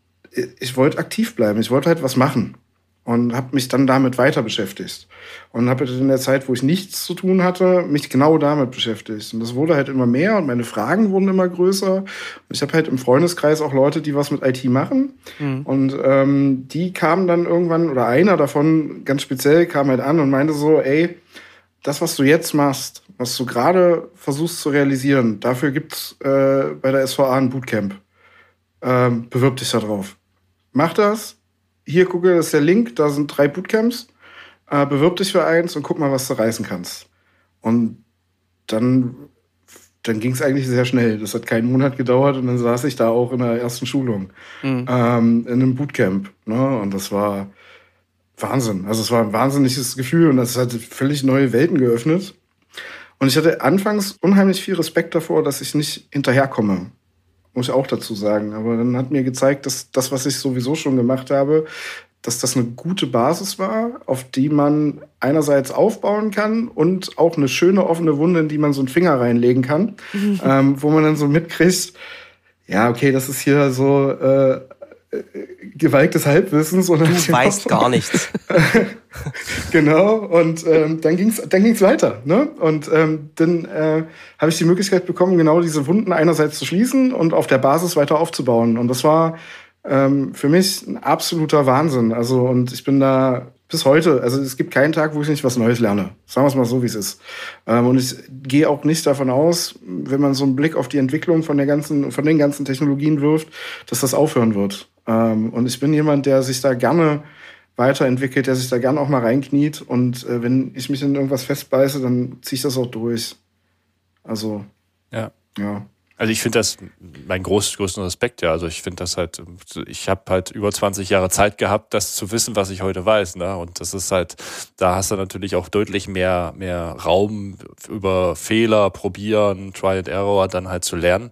ich wollte aktiv bleiben, ich wollte halt was machen und habe mich dann damit weiter beschäftigt. Und habe in der Zeit, wo ich nichts zu tun hatte, mich genau damit beschäftigt. Und das wurde halt immer mehr und meine Fragen wurden immer größer. Und ich habe halt im Freundeskreis auch Leute, die was mit IT machen. Mhm. und ähm, die kamen dann irgendwann oder einer davon ganz speziell kam halt an und meinte so, ey, das, was du jetzt machst, was du gerade versuchst zu realisieren, dafür gibt's äh, bei der SVA ein Bootcamp. Ähm, bewirb dich da drauf mach das. Hier, gucke, das ist der Link, da sind drei Bootcamps. Äh, bewirb dich für eins und guck mal, was du reißen kannst. Und dann, dann ging es eigentlich sehr schnell. Das hat keinen Monat gedauert und dann saß ich da auch in der ersten Schulung, mhm. ähm, in einem Bootcamp. Ne? Und das war Wahnsinn. Also es war ein wahnsinniges Gefühl und das hat völlig neue Welten geöffnet. Und ich hatte anfangs unheimlich viel Respekt davor, dass ich nicht hinterherkomme muss ich auch dazu sagen. Aber dann hat mir gezeigt, dass das, was ich sowieso schon gemacht habe, dass das eine gute Basis war, auf die man einerseits aufbauen kann und auch eine schöne offene Wunde, in die man so einen Finger reinlegen kann, mhm. ähm, wo man dann so mitkriegt, ja, okay, das ist hier so, äh, äh, Gewalt des Halbwissens. Und du weißt gar nichts. genau, und ähm, dann ging es dann ging's weiter. Ne? Und ähm, dann äh, habe ich die Möglichkeit bekommen, genau diese Wunden einerseits zu schließen und auf der Basis weiter aufzubauen. Und das war ähm, für mich ein absoluter Wahnsinn. Also, und ich bin da bis heute, also es gibt keinen Tag, wo ich nicht was Neues lerne. Sagen wir es mal so, wie es ist. Ähm, und ich gehe auch nicht davon aus, wenn man so einen Blick auf die Entwicklung von der ganzen, von den ganzen Technologien wirft, dass das aufhören wird. Ähm, und ich bin jemand, der sich da gerne weiterentwickelt, der sich da gerne auch mal reinkniet. Und äh, wenn ich mich in irgendwas festbeiße, dann ziehe ich das auch durch. Also, ja. ja. Also ich finde das mein groß, größten Respekt, ja. Also ich finde das halt, ich habe halt über 20 Jahre Zeit gehabt, das zu wissen, was ich heute weiß. Ne? Und das ist halt, da hast du natürlich auch deutlich mehr, mehr Raum über Fehler, probieren, Try and Error dann halt zu lernen.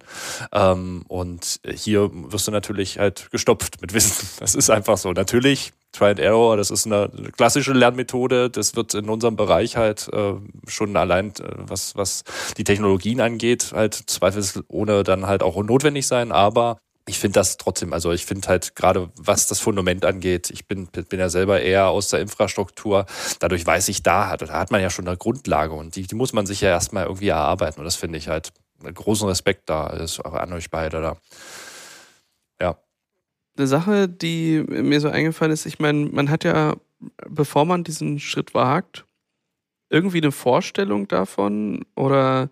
Ähm, und hier wirst du natürlich halt gestopft mit Wissen. Das ist einfach so. Natürlich Try and Error, das ist eine klassische Lernmethode. Das wird in unserem Bereich halt äh, schon allein, äh, was, was die Technologien angeht, halt zweifelsohne dann halt auch notwendig sein. Aber ich finde das trotzdem, also ich finde halt gerade, was das Fundament angeht, ich bin, bin ja selber eher aus der Infrastruktur. Dadurch weiß ich, da hat, da hat man ja schon eine Grundlage und die, die muss man sich ja erstmal irgendwie erarbeiten. Und das finde ich halt großen Respekt da ist auch an euch beide da. Eine Sache, die mir so eingefallen ist, ich meine, man hat ja, bevor man diesen Schritt wagt, irgendwie eine Vorstellung davon oder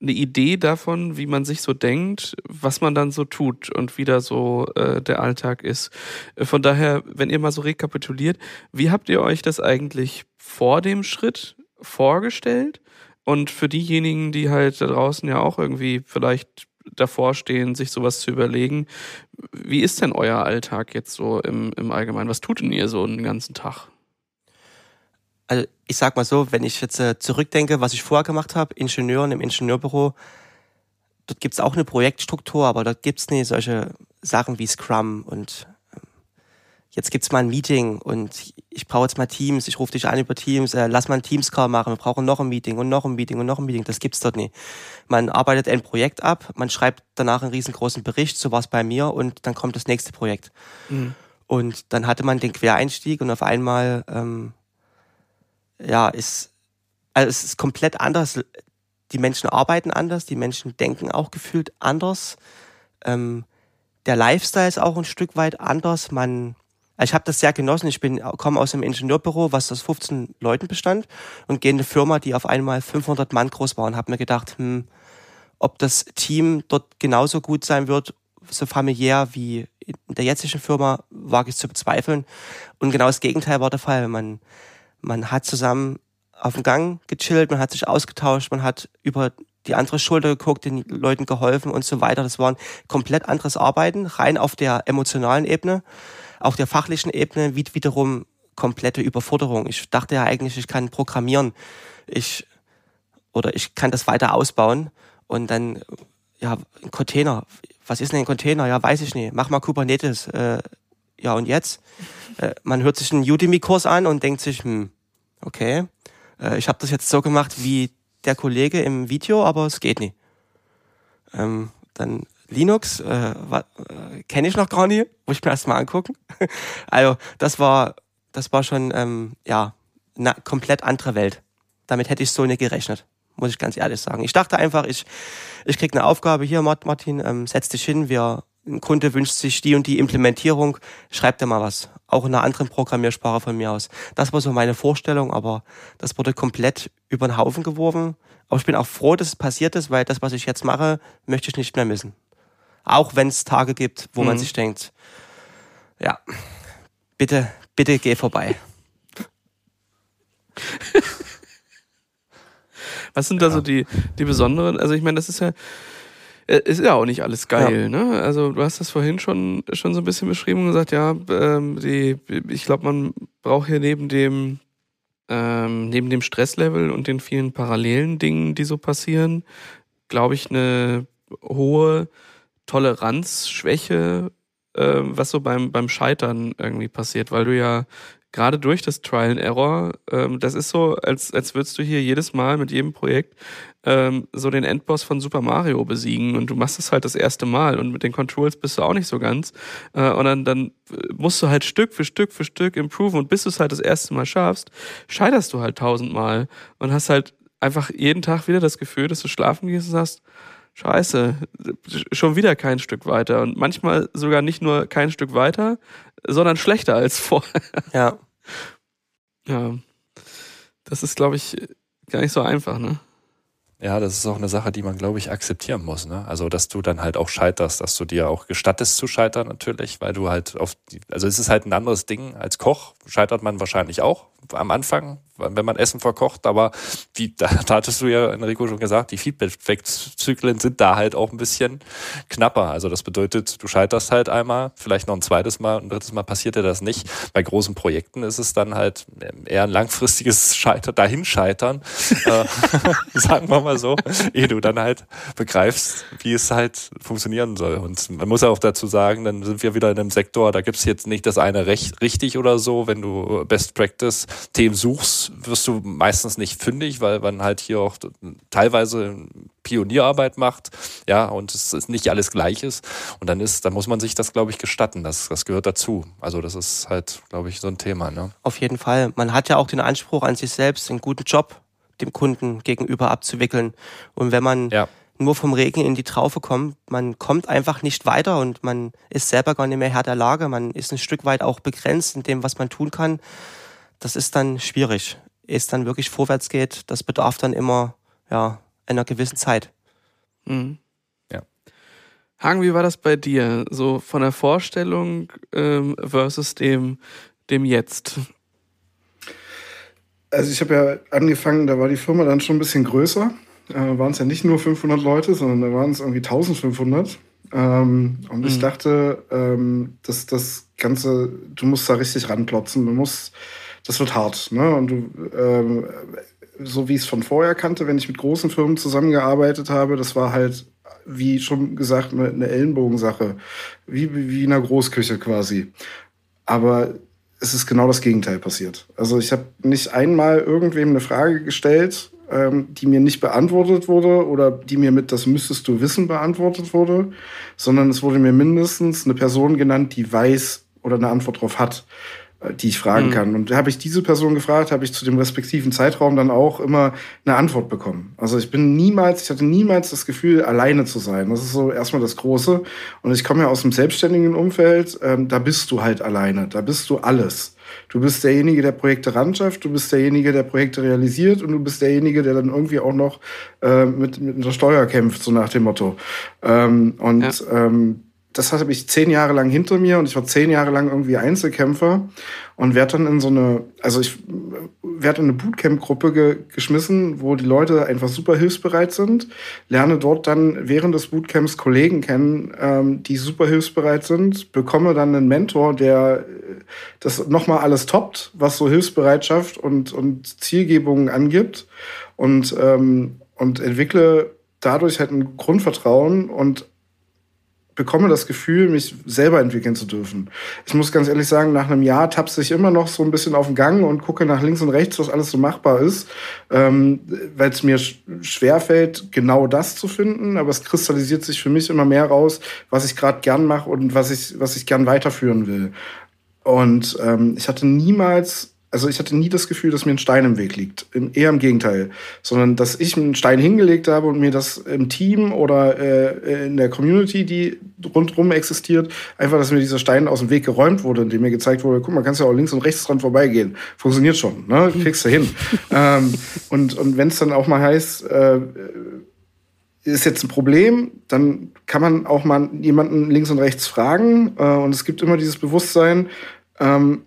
eine Idee davon, wie man sich so denkt, was man dann so tut und wie da so äh, der Alltag ist. Von daher, wenn ihr mal so rekapituliert, wie habt ihr euch das eigentlich vor dem Schritt vorgestellt? Und für diejenigen, die halt da draußen ja auch irgendwie vielleicht davor stehen, sich sowas zu überlegen. Wie ist denn euer Alltag jetzt so im, im Allgemeinen? Was tut denn ihr so den ganzen Tag? Also ich sag mal so, wenn ich jetzt äh, zurückdenke, was ich vorher gemacht habe, Ingenieur im Ingenieurbüro, dort gibt es auch eine Projektstruktur, aber dort gibt es nicht solche Sachen wie Scrum und jetzt gibt's mal ein Meeting und ich brauche jetzt mal Teams, ich rufe dich an über Teams, äh, lass mal ein Teams-Call machen, wir brauchen noch ein Meeting und noch ein Meeting und noch ein Meeting. Das gibt's dort nicht. Man arbeitet ein Projekt ab, man schreibt danach einen riesengroßen Bericht, so war's bei mir und dann kommt das nächste Projekt. Mhm. Und dann hatte man den Quereinstieg und auf einmal, ähm, ja, ist, also es ist komplett anders. Die Menschen arbeiten anders, die Menschen denken auch gefühlt anders. Ähm, der Lifestyle ist auch ein Stück weit anders. Man ich habe das sehr genossen. Ich bin komme aus einem Ingenieurbüro, was aus 15 Leuten bestand und gehe in eine Firma, die auf einmal 500 Mann groß war und habe mir gedacht, hm, ob das Team dort genauso gut sein wird, so familiär wie in der jetzigen Firma, wage ich zu bezweifeln. Und genau das Gegenteil war der Fall. Man, man hat zusammen auf dem Gang gechillt, man hat sich ausgetauscht, man hat über die andere Schulter geguckt, den Leuten geholfen und so weiter. Das war ein komplett anderes Arbeiten, rein auf der emotionalen Ebene auf der fachlichen Ebene wie wiederum komplette Überforderung. Ich dachte ja eigentlich, ich kann programmieren. Ich, oder ich kann das weiter ausbauen und dann, ja, ein Container. Was ist denn ein Container? Ja, weiß ich nicht. Mach mal Kubernetes. Äh, ja, und jetzt? Äh, man hört sich einen Udemy-Kurs an und denkt sich, hm, okay, äh, ich habe das jetzt so gemacht wie der Kollege im Video, aber es geht nicht. Ähm, dann Linux, äh, äh, kenne ich noch gar nicht, muss ich mir erst mal angucken. also das war, das war schon ähm, ja eine komplett andere Welt. Damit hätte ich so nicht gerechnet, muss ich ganz ehrlich sagen. Ich dachte einfach, ich ich krieg eine Aufgabe hier, Martin, ähm, setz dich hin, wir ein Kunde wünscht sich die und die Implementierung, schreibt er mal was. Auch in einer anderen Programmiersprache von mir aus. Das war so meine Vorstellung, aber das wurde komplett über den Haufen geworfen. Aber ich bin auch froh, dass es passiert ist, weil das, was ich jetzt mache, möchte ich nicht mehr missen. Auch wenn es Tage gibt, wo mhm. man sich denkt, ja, bitte, bitte geh vorbei. Was sind ja. da so die, die besonderen? Also ich meine, das ist ja, äh, ist ja auch nicht alles geil, ja. ne? Also du hast das vorhin schon, schon so ein bisschen beschrieben und gesagt, ja, ähm, die, ich glaube, man braucht hier neben dem, ähm, neben dem Stresslevel und den vielen parallelen Dingen, die so passieren, glaube ich, eine hohe Toleranzschwäche, äh, was so beim, beim Scheitern irgendwie passiert, weil du ja gerade durch das Trial and Error, ähm, das ist so, als, als würdest du hier jedes Mal mit jedem Projekt ähm, so den Endboss von Super Mario besiegen und du machst es halt das erste Mal und mit den Controls bist du auch nicht so ganz äh, und dann, dann musst du halt Stück für Stück für Stück improven und bis du es halt das erste Mal schaffst, scheiterst du halt tausendmal und hast halt einfach jeden Tag wieder das Gefühl, dass du schlafen gehst und sagst, Scheiße, schon wieder kein Stück weiter. Und manchmal sogar nicht nur kein Stück weiter, sondern schlechter als vorher. Ja. Ja. Das ist, glaube ich, gar nicht so einfach, ne? Ja, das ist auch eine Sache, die man, glaube ich, akzeptieren muss. Ne? Also, dass du dann halt auch scheiterst, dass du dir auch gestattest zu scheitern, natürlich, weil du halt auf die, also es ist halt ein anderes Ding. Als Koch scheitert man wahrscheinlich auch am Anfang, wenn man Essen verkocht, aber wie, da, da hattest du ja, Enrico, schon gesagt, die Feedback-Zyklen sind da halt auch ein bisschen knapper. Also das bedeutet, du scheiterst halt einmal, vielleicht noch ein zweites Mal, ein drittes Mal passiert dir das nicht. Bei großen Projekten ist es dann halt eher ein langfristiges Scheitern, dahinscheitern, äh, sagen wir mal so, ehe du dann halt begreifst, wie es halt funktionieren soll. Und man muss auch dazu sagen, dann sind wir wieder in einem Sektor, da gibt's jetzt nicht das eine recht, richtig oder so, wenn du Best Practice Themen suchst, wirst du meistens nicht fündig, weil man halt hier auch teilweise Pionierarbeit macht, ja, und es ist nicht alles gleich ist. Und dann ist, dann muss man sich das, glaube ich, gestatten. Das, das gehört dazu. Also das ist halt, glaube ich, so ein Thema. Ne? Auf jeden Fall. Man hat ja auch den Anspruch an sich selbst, einen guten Job dem Kunden gegenüber abzuwickeln. Und wenn man ja. nur vom Regen in die Traufe kommt, man kommt einfach nicht weiter und man ist selber gar nicht mehr Herr der Lage. Man ist ein Stück weit auch begrenzt in dem, was man tun kann das ist dann schwierig. Ehe es dann wirklich vorwärts geht, das bedarf dann immer ja, einer gewissen Zeit. Mhm. Ja. Hagen, wie war das bei dir? So von der Vorstellung ähm, versus dem, dem Jetzt? Also ich habe ja angefangen, da war die Firma dann schon ein bisschen größer. Äh, waren es ja nicht nur 500 Leute, sondern da waren es irgendwie 1500. Ähm, und mhm. ich dachte, ähm, dass das Ganze, du musst da richtig ranklotzen. Du musst das wird hart. Ne? Und du, ähm, so wie ich es von vorher kannte, wenn ich mit großen Firmen zusammengearbeitet habe, das war halt, wie schon gesagt, eine, Ellenbogensache. Wie, wie in einer Großküche quasi. Aber es ist genau das Gegenteil passiert. Also ich habe nicht einmal irgendwem eine Frage gestellt, ähm, die mir nicht beantwortet wurde oder die mir mit das müsstest du wissen beantwortet wurde, sondern es wurde mir mindestens eine Person genannt, die weiß oder eine Antwort drauf hat. Äh, die ich fragen mhm. kann. Und habe ich diese Person gefragt, habe ich zu dem respektiven Zeitraum dann auch immer eine Antwort bekommen. Also ich bin niemals, ich hatte niemals das Gefühl, alleine zu sein. Das ist so erstmal das Große. Und ich komme ja aus dem selbstständigen Umfeld, ähm, da bist du halt alleine, da bist du alles. Du bist derjenige, der Projekte ranschafft, du bist derjenige, der Projekte realisiert und du bist derjenige, der dann irgendwie auch noch äh, mit, mit einer Steuer kämpft, so nach dem Motto. Ähm, und ja. ähm, das hatte ich zehn Jahre lang hinter mir und ich war zehn Jahre lang irgendwie Einzelkämpfer und werde dann in so eine, also ich werde in eine Bootcamp-Gruppe ge geschmissen, wo die Leute einfach super hilfsbereit sind, lerne dort dann während des Bootcamps Kollegen kennen, ähm, die super hilfsbereit sind, bekomme dann einen Mentor, der das nochmal alles toppt, was so Hilfsbereitschaft und, und Zielgebungen angibt und, ähm, und entwickle dadurch halt ein Grundvertrauen und bekomme das Gefühl, mich selber entwickeln zu dürfen. Ich muss ganz ehrlich sagen, nach einem Jahr tapse ich immer noch so ein bisschen auf den Gang und gucke nach links und rechts, was alles so machbar ist, ähm, weil es mir schwer fällt, genau das zu finden. Aber es kristallisiert sich für mich immer mehr raus, was ich gerade gern mache und was ich, was ich gern weiterführen will. Und ähm, ich hatte niemals also ich hatte nie das Gefühl, dass mir ein Stein im Weg liegt. Eher im Gegenteil. Sondern dass ich einen Stein hingelegt habe und mir das im Team oder äh, in der Community, die rundherum existiert, einfach, dass mir dieser Stein aus dem Weg geräumt wurde, indem mir gezeigt wurde, guck mal, kannst ja auch links und rechts dran vorbeigehen. Funktioniert schon, ne? Kriegst du hin. ähm, und und wenn es dann auch mal heißt, äh, ist jetzt ein Problem, dann kann man auch mal jemanden links und rechts fragen. Äh, und es gibt immer dieses Bewusstsein, ähm,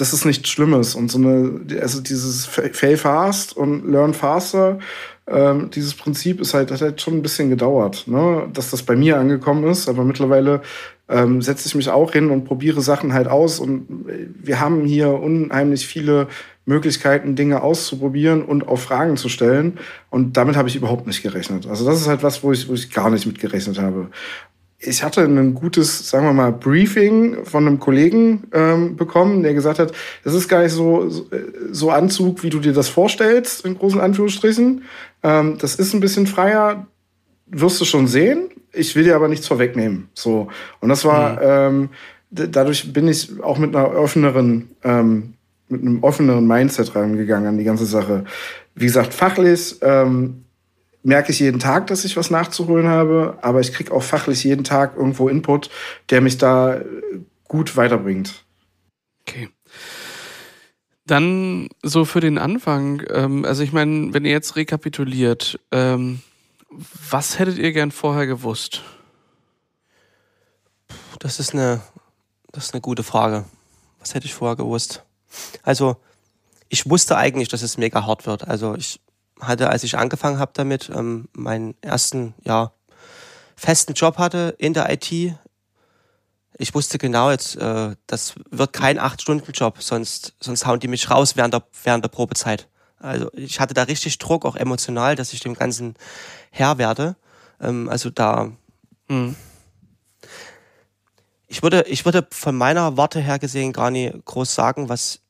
das ist nichts Schlimmes. Und so eine, also dieses Fail fast und learn faster, ähm, dieses Prinzip ist halt, hat halt schon ein bisschen gedauert, ne? dass das bei mir angekommen ist. Aber mittlerweile ähm, setze ich mich auch hin und probiere Sachen halt aus. Und wir haben hier unheimlich viele Möglichkeiten, Dinge auszuprobieren und auch Fragen zu stellen. Und damit habe ich überhaupt nicht gerechnet. Also das ist halt was, wo ich, wo ich gar nicht mit gerechnet habe. Ich hatte ein gutes, sagen wir mal, Briefing von einem Kollegen ähm, bekommen, der gesagt hat, das ist gar nicht so, so Anzug, wie du dir das vorstellst, in großen Anführungsstrichen. Ähm, das ist ein bisschen freier, wirst du schon sehen. Ich will dir aber nichts vorwegnehmen. So. Und das war, mhm. ähm, dadurch bin ich auch mit einer offeneren, ähm, mit einem offeneren Mindset rangegangen an die ganze Sache. Wie gesagt, fachlich, ähm, merke ich jeden Tag, dass ich was nachzuholen habe, aber ich kriege auch fachlich jeden Tag irgendwo Input, der mich da gut weiterbringt. Okay. Dann so für den Anfang, ähm, also ich meine, wenn ihr jetzt rekapituliert, ähm, was hättet ihr gern vorher gewusst? Das ist eine, das ist eine gute Frage. Was hätte ich vorher gewusst? Also, ich wusste eigentlich, dass es mega hart wird. Also ich hatte, als ich angefangen habe damit, ähm, meinen ersten, ja, festen Job hatte in der IT. Ich wusste genau jetzt, äh, das wird kein Acht-Stunden-Job, sonst, sonst hauen die mich raus während der, während der Probezeit. Also ich hatte da richtig Druck, auch emotional, dass ich dem Ganzen Herr werde. Ähm, also da. Hm. Ich würde, ich würde von meiner Warte her gesehen gar nicht groß sagen, was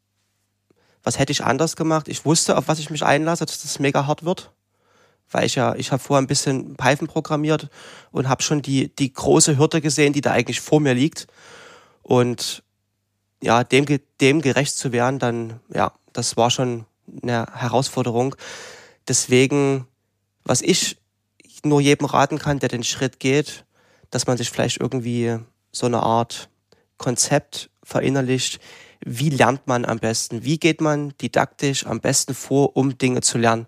was hätte ich anders gemacht? Ich wusste, auf was ich mich einlasse, dass das mega hart wird. Weil ich ja, ich habe vorher ein bisschen Python programmiert und habe schon die, die große Hürde gesehen, die da eigentlich vor mir liegt. Und ja, dem, dem gerecht zu werden, dann, ja, das war schon eine Herausforderung. Deswegen, was ich nur jedem raten kann, der den Schritt geht, dass man sich vielleicht irgendwie so eine Art Konzept verinnerlicht, wie lernt man am besten, wie geht man didaktisch am besten vor, um Dinge zu lernen.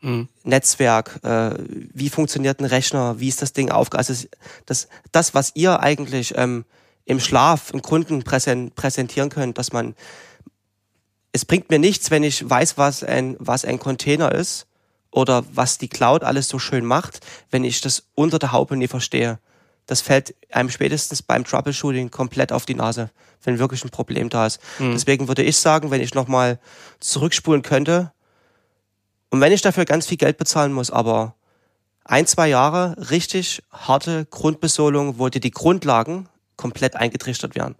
Mhm. Netzwerk, äh, wie funktioniert ein Rechner, wie ist das Ding aufgebaut. Also das, das, was ihr eigentlich ähm, im Schlaf im Kunden präsentieren könnt, dass man, es bringt mir nichts, wenn ich weiß, was ein, was ein Container ist oder was die Cloud alles so schön macht, wenn ich das unter der Haube nie verstehe das fällt einem spätestens beim Troubleshooting komplett auf die Nase, wenn wirklich ein Problem da ist. Mhm. Deswegen würde ich sagen, wenn ich nochmal zurückspulen könnte, und wenn ich dafür ganz viel Geld bezahlen muss, aber ein, zwei Jahre richtig harte Grundbesolung, wo dir die Grundlagen komplett eingetrichtert werden.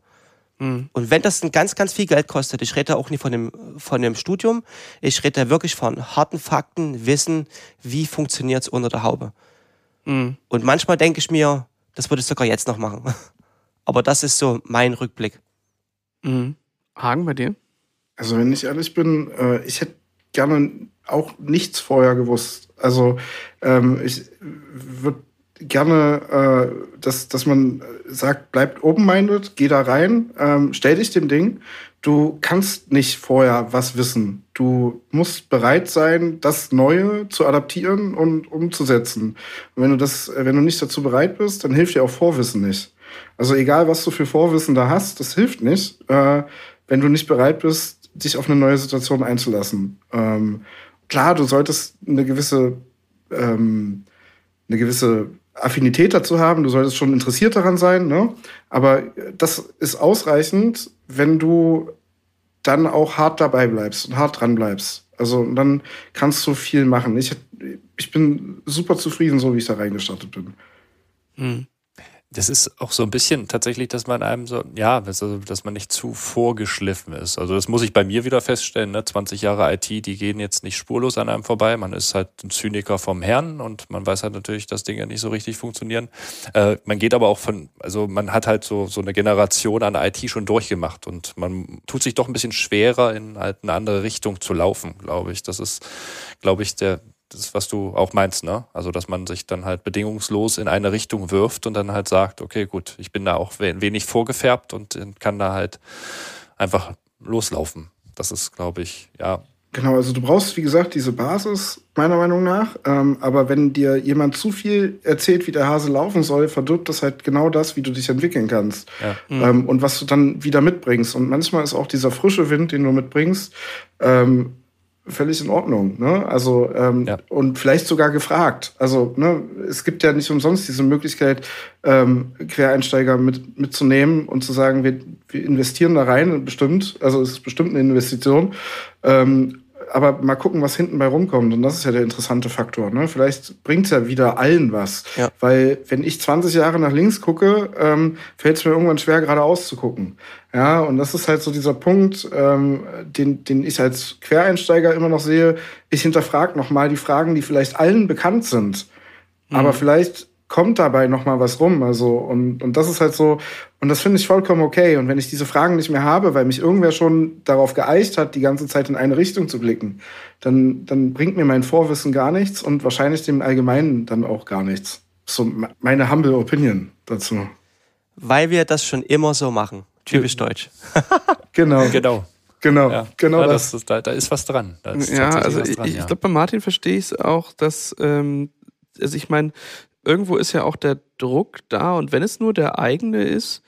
Mhm. Und wenn das ganz, ganz viel Geld kostet, ich rede auch nicht von dem, von dem Studium, ich rede wirklich von harten Fakten, Wissen, wie funktioniert es unter der Haube. Mhm. Und manchmal denke ich mir, das würde ich sogar jetzt noch machen. Aber das ist so mein Rückblick. Mhm. Hagen bei dir? Also, wenn ich ehrlich bin, äh, ich hätte gerne auch nichts vorher gewusst. Also, ähm, ich würde gerne, äh, dass, dass man sagt, bleibt open-minded, geh da rein, ähm, stell dich dem Ding. Du kannst nicht vorher was wissen. Du musst bereit sein, das Neue zu adaptieren und umzusetzen. Und wenn du das, wenn du nicht dazu bereit bist, dann hilft dir auch Vorwissen nicht. Also egal, was du für Vorwissen da hast, das hilft nicht, äh, wenn du nicht bereit bist, dich auf eine neue Situation einzulassen. Ähm, klar, du solltest eine gewisse, ähm, eine gewisse Affinität dazu haben, du solltest schon interessiert daran sein, ne? aber das ist ausreichend, wenn du dann auch hart dabei bleibst und hart dran bleibst. Also dann kannst du viel machen. Ich, ich bin super zufrieden, so wie ich da reingestartet bin. Mhm das ist auch so ein bisschen tatsächlich, dass man einem so, ja, also, dass man nicht zu vorgeschliffen ist. Also das muss ich bei mir wieder feststellen, ne? 20 Jahre IT, die gehen jetzt nicht spurlos an einem vorbei. Man ist halt ein Zyniker vom Herrn und man weiß halt natürlich, dass Dinge nicht so richtig funktionieren. Äh, man geht aber auch von, also man hat halt so, so eine Generation an IT schon durchgemacht und man tut sich doch ein bisschen schwerer, in halt eine andere Richtung zu laufen, glaube ich. Das ist, glaube ich, der, das, was du auch meinst, ne? Also, dass man sich dann halt bedingungslos in eine Richtung wirft und dann halt sagt, okay, gut, ich bin da auch wenig vorgefärbt und kann da halt einfach loslaufen. Das ist, glaube ich, ja. Genau, also du brauchst, wie gesagt, diese Basis, meiner Meinung nach. Ähm, aber wenn dir jemand zu viel erzählt, wie der Hase laufen soll, verdirbt das halt genau das, wie du dich entwickeln kannst. Ja. Mhm. Ähm, und was du dann wieder mitbringst. Und manchmal ist auch dieser frische Wind, den du mitbringst, ähm, völlig in Ordnung. Ne? Also ähm, ja. und vielleicht sogar gefragt. Also ne, es gibt ja nicht umsonst diese Möglichkeit, ähm, Quereinsteiger mit, mitzunehmen und zu sagen, wir, wir investieren da rein, bestimmt. Also es ist bestimmt eine Investition. Ähm, aber mal gucken, was hinten bei rumkommt. Und das ist ja der interessante Faktor. Ne? Vielleicht bringt es ja wieder allen was. Ja. Weil wenn ich 20 Jahre nach links gucke, ähm, fällt es mir irgendwann schwer, geradeaus zu gucken. Ja, und das ist halt so dieser Punkt, ähm, den, den ich als Quereinsteiger immer noch sehe. Ich hinterfrage nochmal die Fragen, die vielleicht allen bekannt sind. Mhm. Aber vielleicht kommt dabei noch mal was rum. Also und, und das ist halt so und das finde ich vollkommen okay. Und wenn ich diese Fragen nicht mehr habe, weil mich irgendwer schon darauf geeicht hat, die ganze Zeit in eine Richtung zu blicken, dann dann bringt mir mein Vorwissen gar nichts und wahrscheinlich dem Allgemeinen dann auch gar nichts. So meine humble Opinion dazu. Weil wir das schon immer so machen. Typisch deutsch. genau. Genau. Genau, ja. genau ja, das. Ist, da, da, ist was dran. Ist ja, also dran, ich, ja. ich glaube, bei Martin verstehe ich es auch, dass, ähm, also ich meine, irgendwo ist ja auch der Druck da und wenn es nur der eigene ist,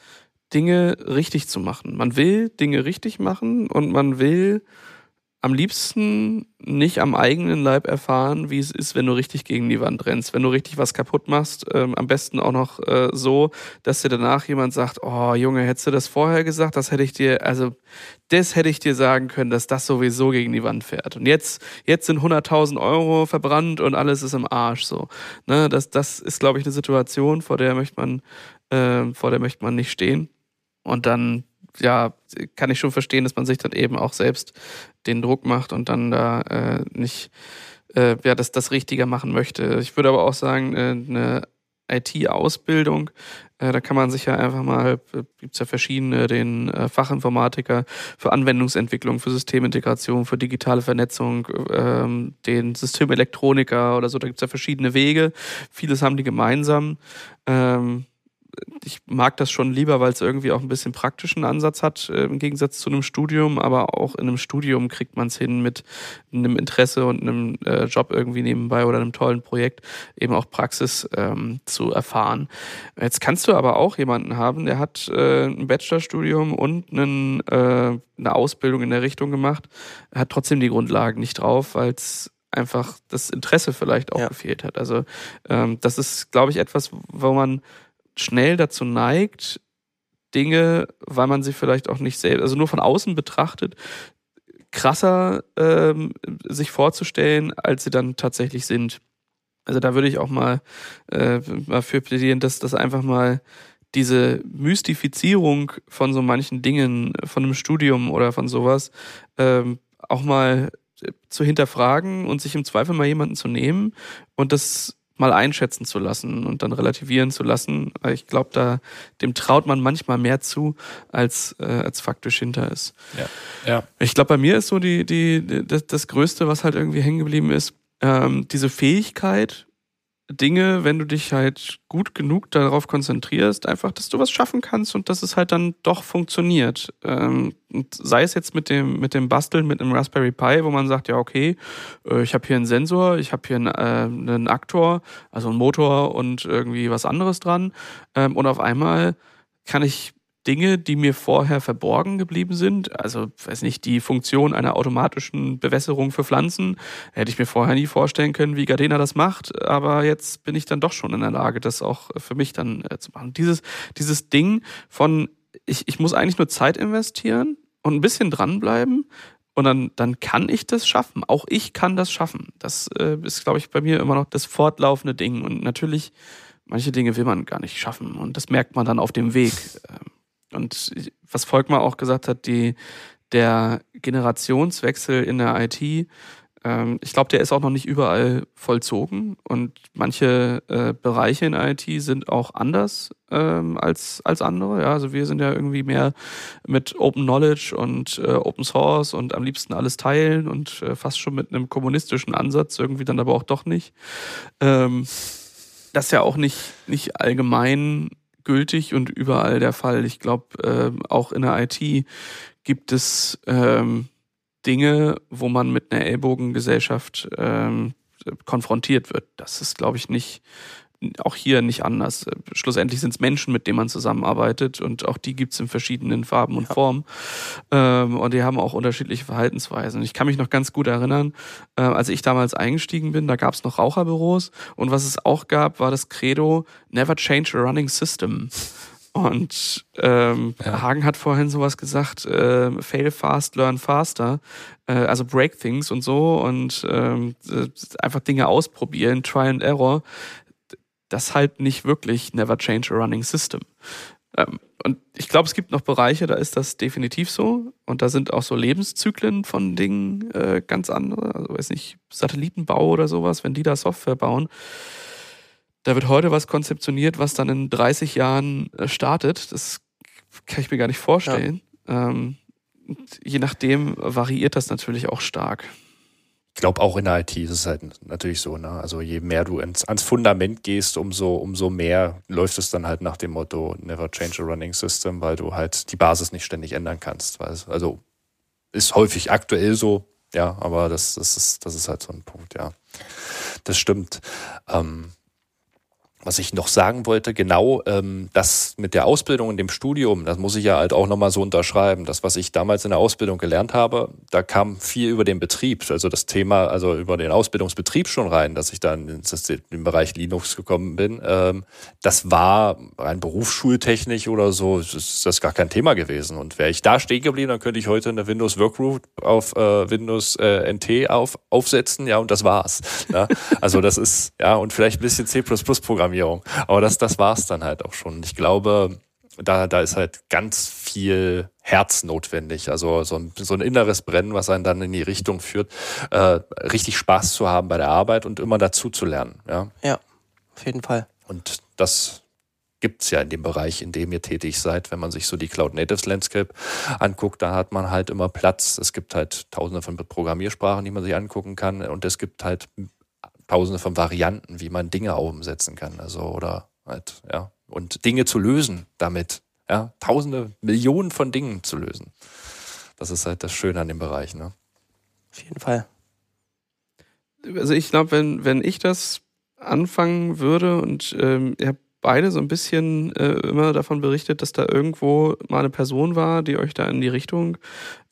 Dinge richtig zu machen. Man will Dinge richtig machen und man will am liebsten nicht am eigenen Leib erfahren, wie es ist, wenn du richtig gegen die Wand rennst, wenn du richtig was kaputt machst. Ähm, am besten auch noch äh, so, dass dir danach jemand sagt, oh Junge, hättest du das vorher gesagt, das hätte ich dir, also das hätte ich dir sagen können, dass das sowieso gegen die Wand fährt. Und jetzt, jetzt sind 100.000 Euro verbrannt und alles ist im Arsch. So, ne, das, das ist, glaube ich, eine Situation, vor der möchte man, äh, vor der möchte man nicht stehen. Und dann ja, kann ich schon verstehen, dass man sich dann eben auch selbst den Druck macht und dann da äh, nicht äh, ja, das, das Richtiger machen möchte. Ich würde aber auch sagen, äh, eine IT-Ausbildung, äh, da kann man sich ja einfach mal, äh, gibt's ja verschiedene, den äh, Fachinformatiker für Anwendungsentwicklung, für Systemintegration, für digitale Vernetzung, ähm, den Systemelektroniker oder so, da gibt's ja verschiedene Wege. Vieles haben die gemeinsam. Ähm, ich mag das schon lieber, weil es irgendwie auch ein bisschen praktischen Ansatz hat, äh, im Gegensatz zu einem Studium. Aber auch in einem Studium kriegt man es hin, mit einem Interesse und einem äh, Job irgendwie nebenbei oder einem tollen Projekt eben auch Praxis ähm, zu erfahren. Jetzt kannst du aber auch jemanden haben, der hat äh, ein Bachelorstudium und einen, äh, eine Ausbildung in der Richtung gemacht, hat trotzdem die Grundlagen nicht drauf, weil es einfach das Interesse vielleicht auch ja. gefehlt hat. Also ähm, das ist, glaube ich, etwas, wo man schnell dazu neigt, Dinge, weil man sie vielleicht auch nicht selbst, also nur von außen betrachtet, krasser ähm, sich vorzustellen, als sie dann tatsächlich sind. Also da würde ich auch mal, äh, mal für plädieren, dass das einfach mal diese Mystifizierung von so manchen Dingen, von einem Studium oder von sowas, ähm, auch mal zu hinterfragen und sich im Zweifel mal jemanden zu nehmen und das mal einschätzen zu lassen und dann relativieren zu lassen. Ich glaube, da dem traut man manchmal mehr zu, als äh, als faktisch hinter ist. Ja. ja. Ich glaube, bei mir ist so die die das, das Größte, was halt irgendwie hängen geblieben ist, ähm, diese Fähigkeit Dinge, wenn du dich halt gut genug darauf konzentrierst, einfach, dass du was schaffen kannst und dass es halt dann doch funktioniert. Ähm, sei es jetzt mit dem, mit dem Basteln mit einem Raspberry Pi, wo man sagt, ja, okay, äh, ich habe hier einen Sensor, ich habe hier einen, äh, einen Aktor, also einen Motor und irgendwie was anderes dran. Ähm, und auf einmal kann ich Dinge, die mir vorher verborgen geblieben sind. Also, weiß nicht, die Funktion einer automatischen Bewässerung für Pflanzen hätte ich mir vorher nie vorstellen können, wie Gardena das macht. Aber jetzt bin ich dann doch schon in der Lage, das auch für mich dann äh, zu machen. Dieses, dieses Ding von, ich, ich muss eigentlich nur Zeit investieren und ein bisschen dranbleiben. Und dann, dann kann ich das schaffen. Auch ich kann das schaffen. Das äh, ist, glaube ich, bei mir immer noch das fortlaufende Ding. Und natürlich, manche Dinge will man gar nicht schaffen. Und das merkt man dann auf dem Weg. Ähm, und was Volkmar auch gesagt hat, die, der Generationswechsel in der IT, ähm, ich glaube, der ist auch noch nicht überall vollzogen und manche äh, Bereiche in IT sind auch anders ähm, als, als andere. Ja, also wir sind ja irgendwie mehr mit Open Knowledge und äh, Open Source und am liebsten alles teilen und äh, fast schon mit einem kommunistischen Ansatz, irgendwie dann aber auch doch nicht. Ähm, das ja auch nicht, nicht allgemein gültig und überall der Fall. Ich glaube, äh, auch in der IT gibt es ähm, Dinge, wo man mit einer Ellbogengesellschaft ähm, konfrontiert wird. Das ist, glaube ich, nicht auch hier nicht anders. Schlussendlich sind es Menschen, mit denen man zusammenarbeitet und auch die gibt es in verschiedenen Farben und ja. Formen. Ähm, und die haben auch unterschiedliche Verhaltensweisen. Ich kann mich noch ganz gut erinnern, äh, als ich damals eingestiegen bin, da gab es noch Raucherbüros und was es auch gab, war das Credo Never change a running system. Und ähm, ja. Hagen hat vorhin sowas gesagt, äh, fail fast, learn faster. Äh, also break things und so und ähm, einfach Dinge ausprobieren, try and error. Das halt nicht wirklich never change a running system. Ähm, und ich glaube, es gibt noch Bereiche, da ist das definitiv so. Und da sind auch so Lebenszyklen von Dingen äh, ganz andere. Also weiß nicht, Satellitenbau oder sowas, wenn die da Software bauen da wird heute was konzeptioniert, was dann in 30 Jahren äh, startet. Das kann ich mir gar nicht vorstellen. Ja. Ähm, je nachdem variiert das natürlich auch stark. Ich glaube auch in der IT ist es halt natürlich so, ne? Also je mehr du ins, ans Fundament gehst, umso, umso mehr läuft es dann halt nach dem Motto Never change a running system, weil du halt die Basis nicht ständig ändern kannst. Also ist häufig aktuell so, ja, aber das, das, ist, das ist halt so ein Punkt, ja. Das stimmt. Ähm, was ich noch sagen wollte, genau ähm, das mit der Ausbildung und dem Studium, das muss ich ja halt auch nochmal so unterschreiben. Das, was ich damals in der Ausbildung gelernt habe, da kam viel über den Betrieb, also das Thema, also über den Ausbildungsbetrieb schon rein, dass ich dann in den Bereich Linux gekommen bin. Ähm, das war rein berufsschultechnisch oder so, ist das gar kein Thema gewesen. Und wäre ich da stehen geblieben, dann könnte ich heute eine Windows Workgroup auf äh, Windows äh, NT auf, aufsetzen, ja, und das war's. Ja? Also das ist, ja, und vielleicht ein bisschen C++-Programm Programmierung. Aber das, das war es dann halt auch schon. Ich glaube, da, da ist halt ganz viel Herz notwendig. Also so ein, so ein inneres Brennen, was einen dann in die Richtung führt, äh, richtig Spaß zu haben bei der Arbeit und immer dazu zu lernen. Ja, ja auf jeden Fall. Und das gibt's ja in dem Bereich, in dem ihr tätig seid. Wenn man sich so die Cloud Natives Landscape anguckt, da hat man halt immer Platz. Es gibt halt tausende von Programmiersprachen, die man sich angucken kann. Und es gibt halt tausende von Varianten, wie man Dinge umsetzen kann. Also, oder halt, ja. Und Dinge zu lösen damit. Ja. Tausende, Millionen von Dingen zu lösen. Das ist halt das Schöne an dem Bereich, ne? Auf jeden Fall. Also ich glaube, wenn, wenn ich das anfangen würde und ähm, ihr habt beide so ein bisschen äh, immer davon berichtet, dass da irgendwo mal eine Person war, die euch da in die Richtung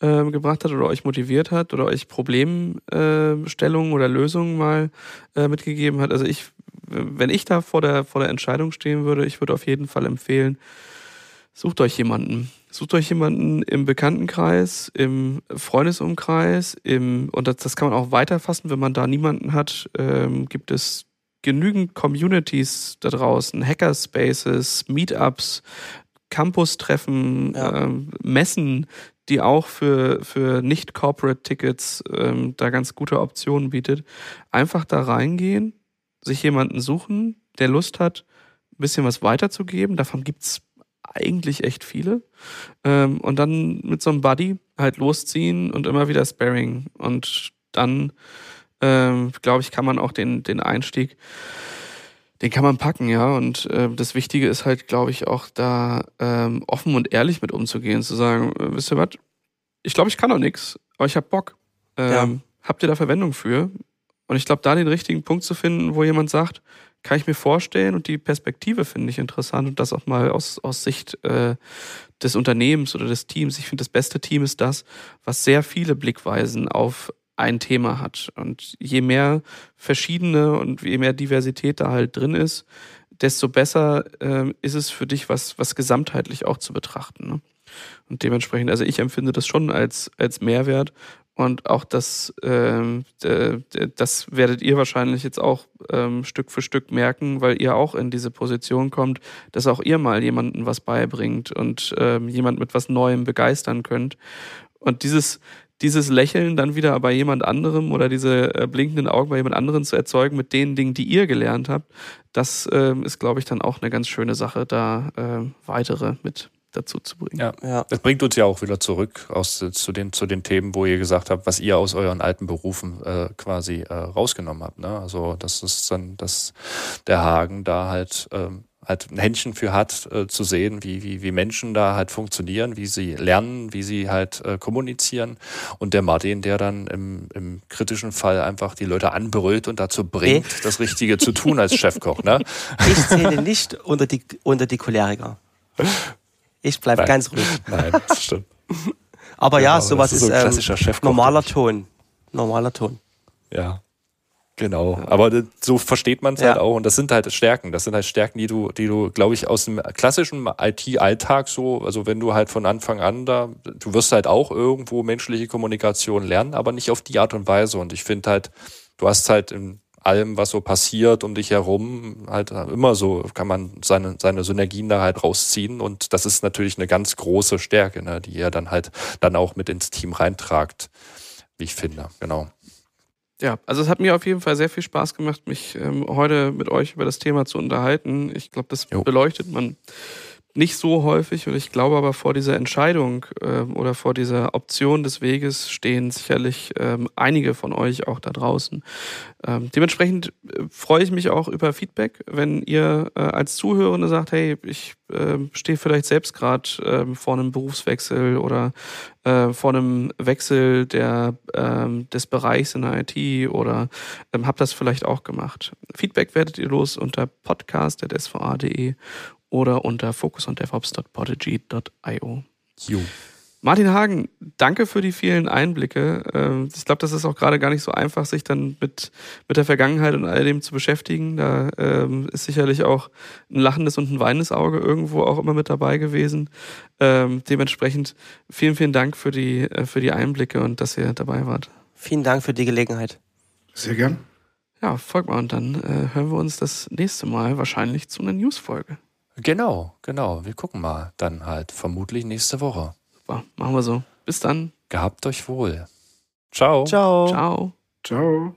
äh, gebracht hat oder euch motiviert hat oder euch Problemstellungen äh, oder Lösungen mal äh, mitgegeben hat. Also ich, wenn ich da vor der, vor der Entscheidung stehen würde, ich würde auf jeden Fall empfehlen, sucht euch jemanden. Sucht euch jemanden im Bekanntenkreis, im Freundesumkreis, im, und das, das kann man auch weiterfassen, wenn man da niemanden hat, ähm, gibt es genügend Communities da draußen, Hackerspaces, Meetups, Campus-Treffen, ja. ähm, Messen, die auch für, für Nicht-Corporate-Tickets ähm, da ganz gute Optionen bietet. Einfach da reingehen, sich jemanden suchen, der Lust hat, ein bisschen was weiterzugeben. Davon gibt's eigentlich echt viele. Ähm, und dann mit so einem Buddy halt losziehen und immer wieder Sparring. Und dann ähm, glaube ich, kann man auch den, den Einstieg, den kann man packen, ja. Und äh, das Wichtige ist halt, glaube ich, auch da ähm, offen und ehrlich mit umzugehen, zu sagen, äh, wisst ihr was, ich glaube, ich kann auch nichts, aber ich habe Bock. Ähm, ja. Habt ihr da Verwendung für? Und ich glaube, da den richtigen Punkt zu finden, wo jemand sagt, kann ich mir vorstellen und die Perspektive finde ich interessant und das auch mal aus, aus Sicht äh, des Unternehmens oder des Teams. Ich finde, das beste Team ist das, was sehr viele Blickweisen auf ein Thema hat. Und je mehr verschiedene und je mehr Diversität da halt drin ist, desto besser äh, ist es für dich, was, was gesamtheitlich auch zu betrachten. Ne? Und dementsprechend, also ich empfinde das schon als, als Mehrwert. Und auch das, äh, das werdet ihr wahrscheinlich jetzt auch ähm, Stück für Stück merken, weil ihr auch in diese Position kommt, dass auch ihr mal jemanden was beibringt und ähm, jemand mit was Neuem begeistern könnt. Und dieses, dieses Lächeln dann wieder bei jemand anderem oder diese äh, blinkenden Augen bei jemand anderem zu erzeugen mit den Dingen, die ihr gelernt habt, das äh, ist, glaube ich, dann auch eine ganz schöne Sache, da äh, weitere mit dazu zu bringen. Ja, ja. Das bringt uns ja auch wieder zurück aus, zu, den, zu den Themen, wo ihr gesagt habt, was ihr aus euren alten Berufen äh, quasi äh, rausgenommen habt. Ne? Also das ist dann, dass der Hagen da halt ähm, halt ein Händchen für hat, äh, zu sehen, wie, wie, wie Menschen da halt funktionieren, wie sie lernen, wie sie halt äh, kommunizieren. Und der Martin, der dann im, im kritischen Fall einfach die Leute anbrüllt und dazu bringt, nee. das Richtige zu tun als Chefkoch. Ne? Ich zähle nicht unter die, unter die Choleriker. Ich bleibe ganz ruhig. Nein, das stimmt. Aber ja, ja sowas ist, ist ähm, normaler Ton. Normaler Ton. Ja. Genau, ja. aber so versteht man es ja. halt auch und das sind halt Stärken. Das sind halt Stärken, die du, die du, glaube ich, aus dem klassischen IT-Alltag so, also wenn du halt von Anfang an da, du wirst halt auch irgendwo menschliche Kommunikation lernen, aber nicht auf die Art und Weise. Und ich finde halt, du hast halt in allem, was so passiert um dich herum, halt immer so kann man seine, seine Synergien da halt rausziehen und das ist natürlich eine ganz große Stärke, ne, die er dann halt dann auch mit ins Team reintragt, wie ich finde, genau. Ja, also es hat mir auf jeden Fall sehr viel Spaß gemacht, mich ähm, heute mit euch über das Thema zu unterhalten. Ich glaube, das jo. beleuchtet man nicht so häufig und ich glaube aber vor dieser Entscheidung äh, oder vor dieser Option des Weges stehen sicherlich ähm, einige von euch auch da draußen. Ähm, dementsprechend äh, freue ich mich auch über Feedback, wenn ihr äh, als Zuhörende sagt, hey, ich äh, stehe vielleicht selbst gerade ähm, vor einem Berufswechsel oder äh, vor einem Wechsel der, ähm, des Bereichs in der IT oder ähm, habt das vielleicht auch gemacht. Feedback werdet ihr los unter podcast.sva.de oder unter focusondevops.podigy.io. Martin Hagen, danke für die vielen Einblicke. Ähm, ich glaube, das ist auch gerade gar nicht so einfach, sich dann mit, mit der Vergangenheit und all dem zu beschäftigen. Da ähm, ist sicherlich auch ein lachendes und ein weinendes Auge irgendwo auch immer mit dabei gewesen. Ähm, dementsprechend vielen, vielen Dank für die, äh, für die Einblicke und dass ihr dabei wart. Vielen Dank für die Gelegenheit. Sehr gern. Ja, folgt mal und dann äh, hören wir uns das nächste Mal wahrscheinlich zu einer Newsfolge. Genau, genau. Wir gucken mal dann halt. Vermutlich nächste Woche. Super, machen wir so. Bis dann. Gehabt euch wohl. Ciao. Ciao. Ciao. Ciao.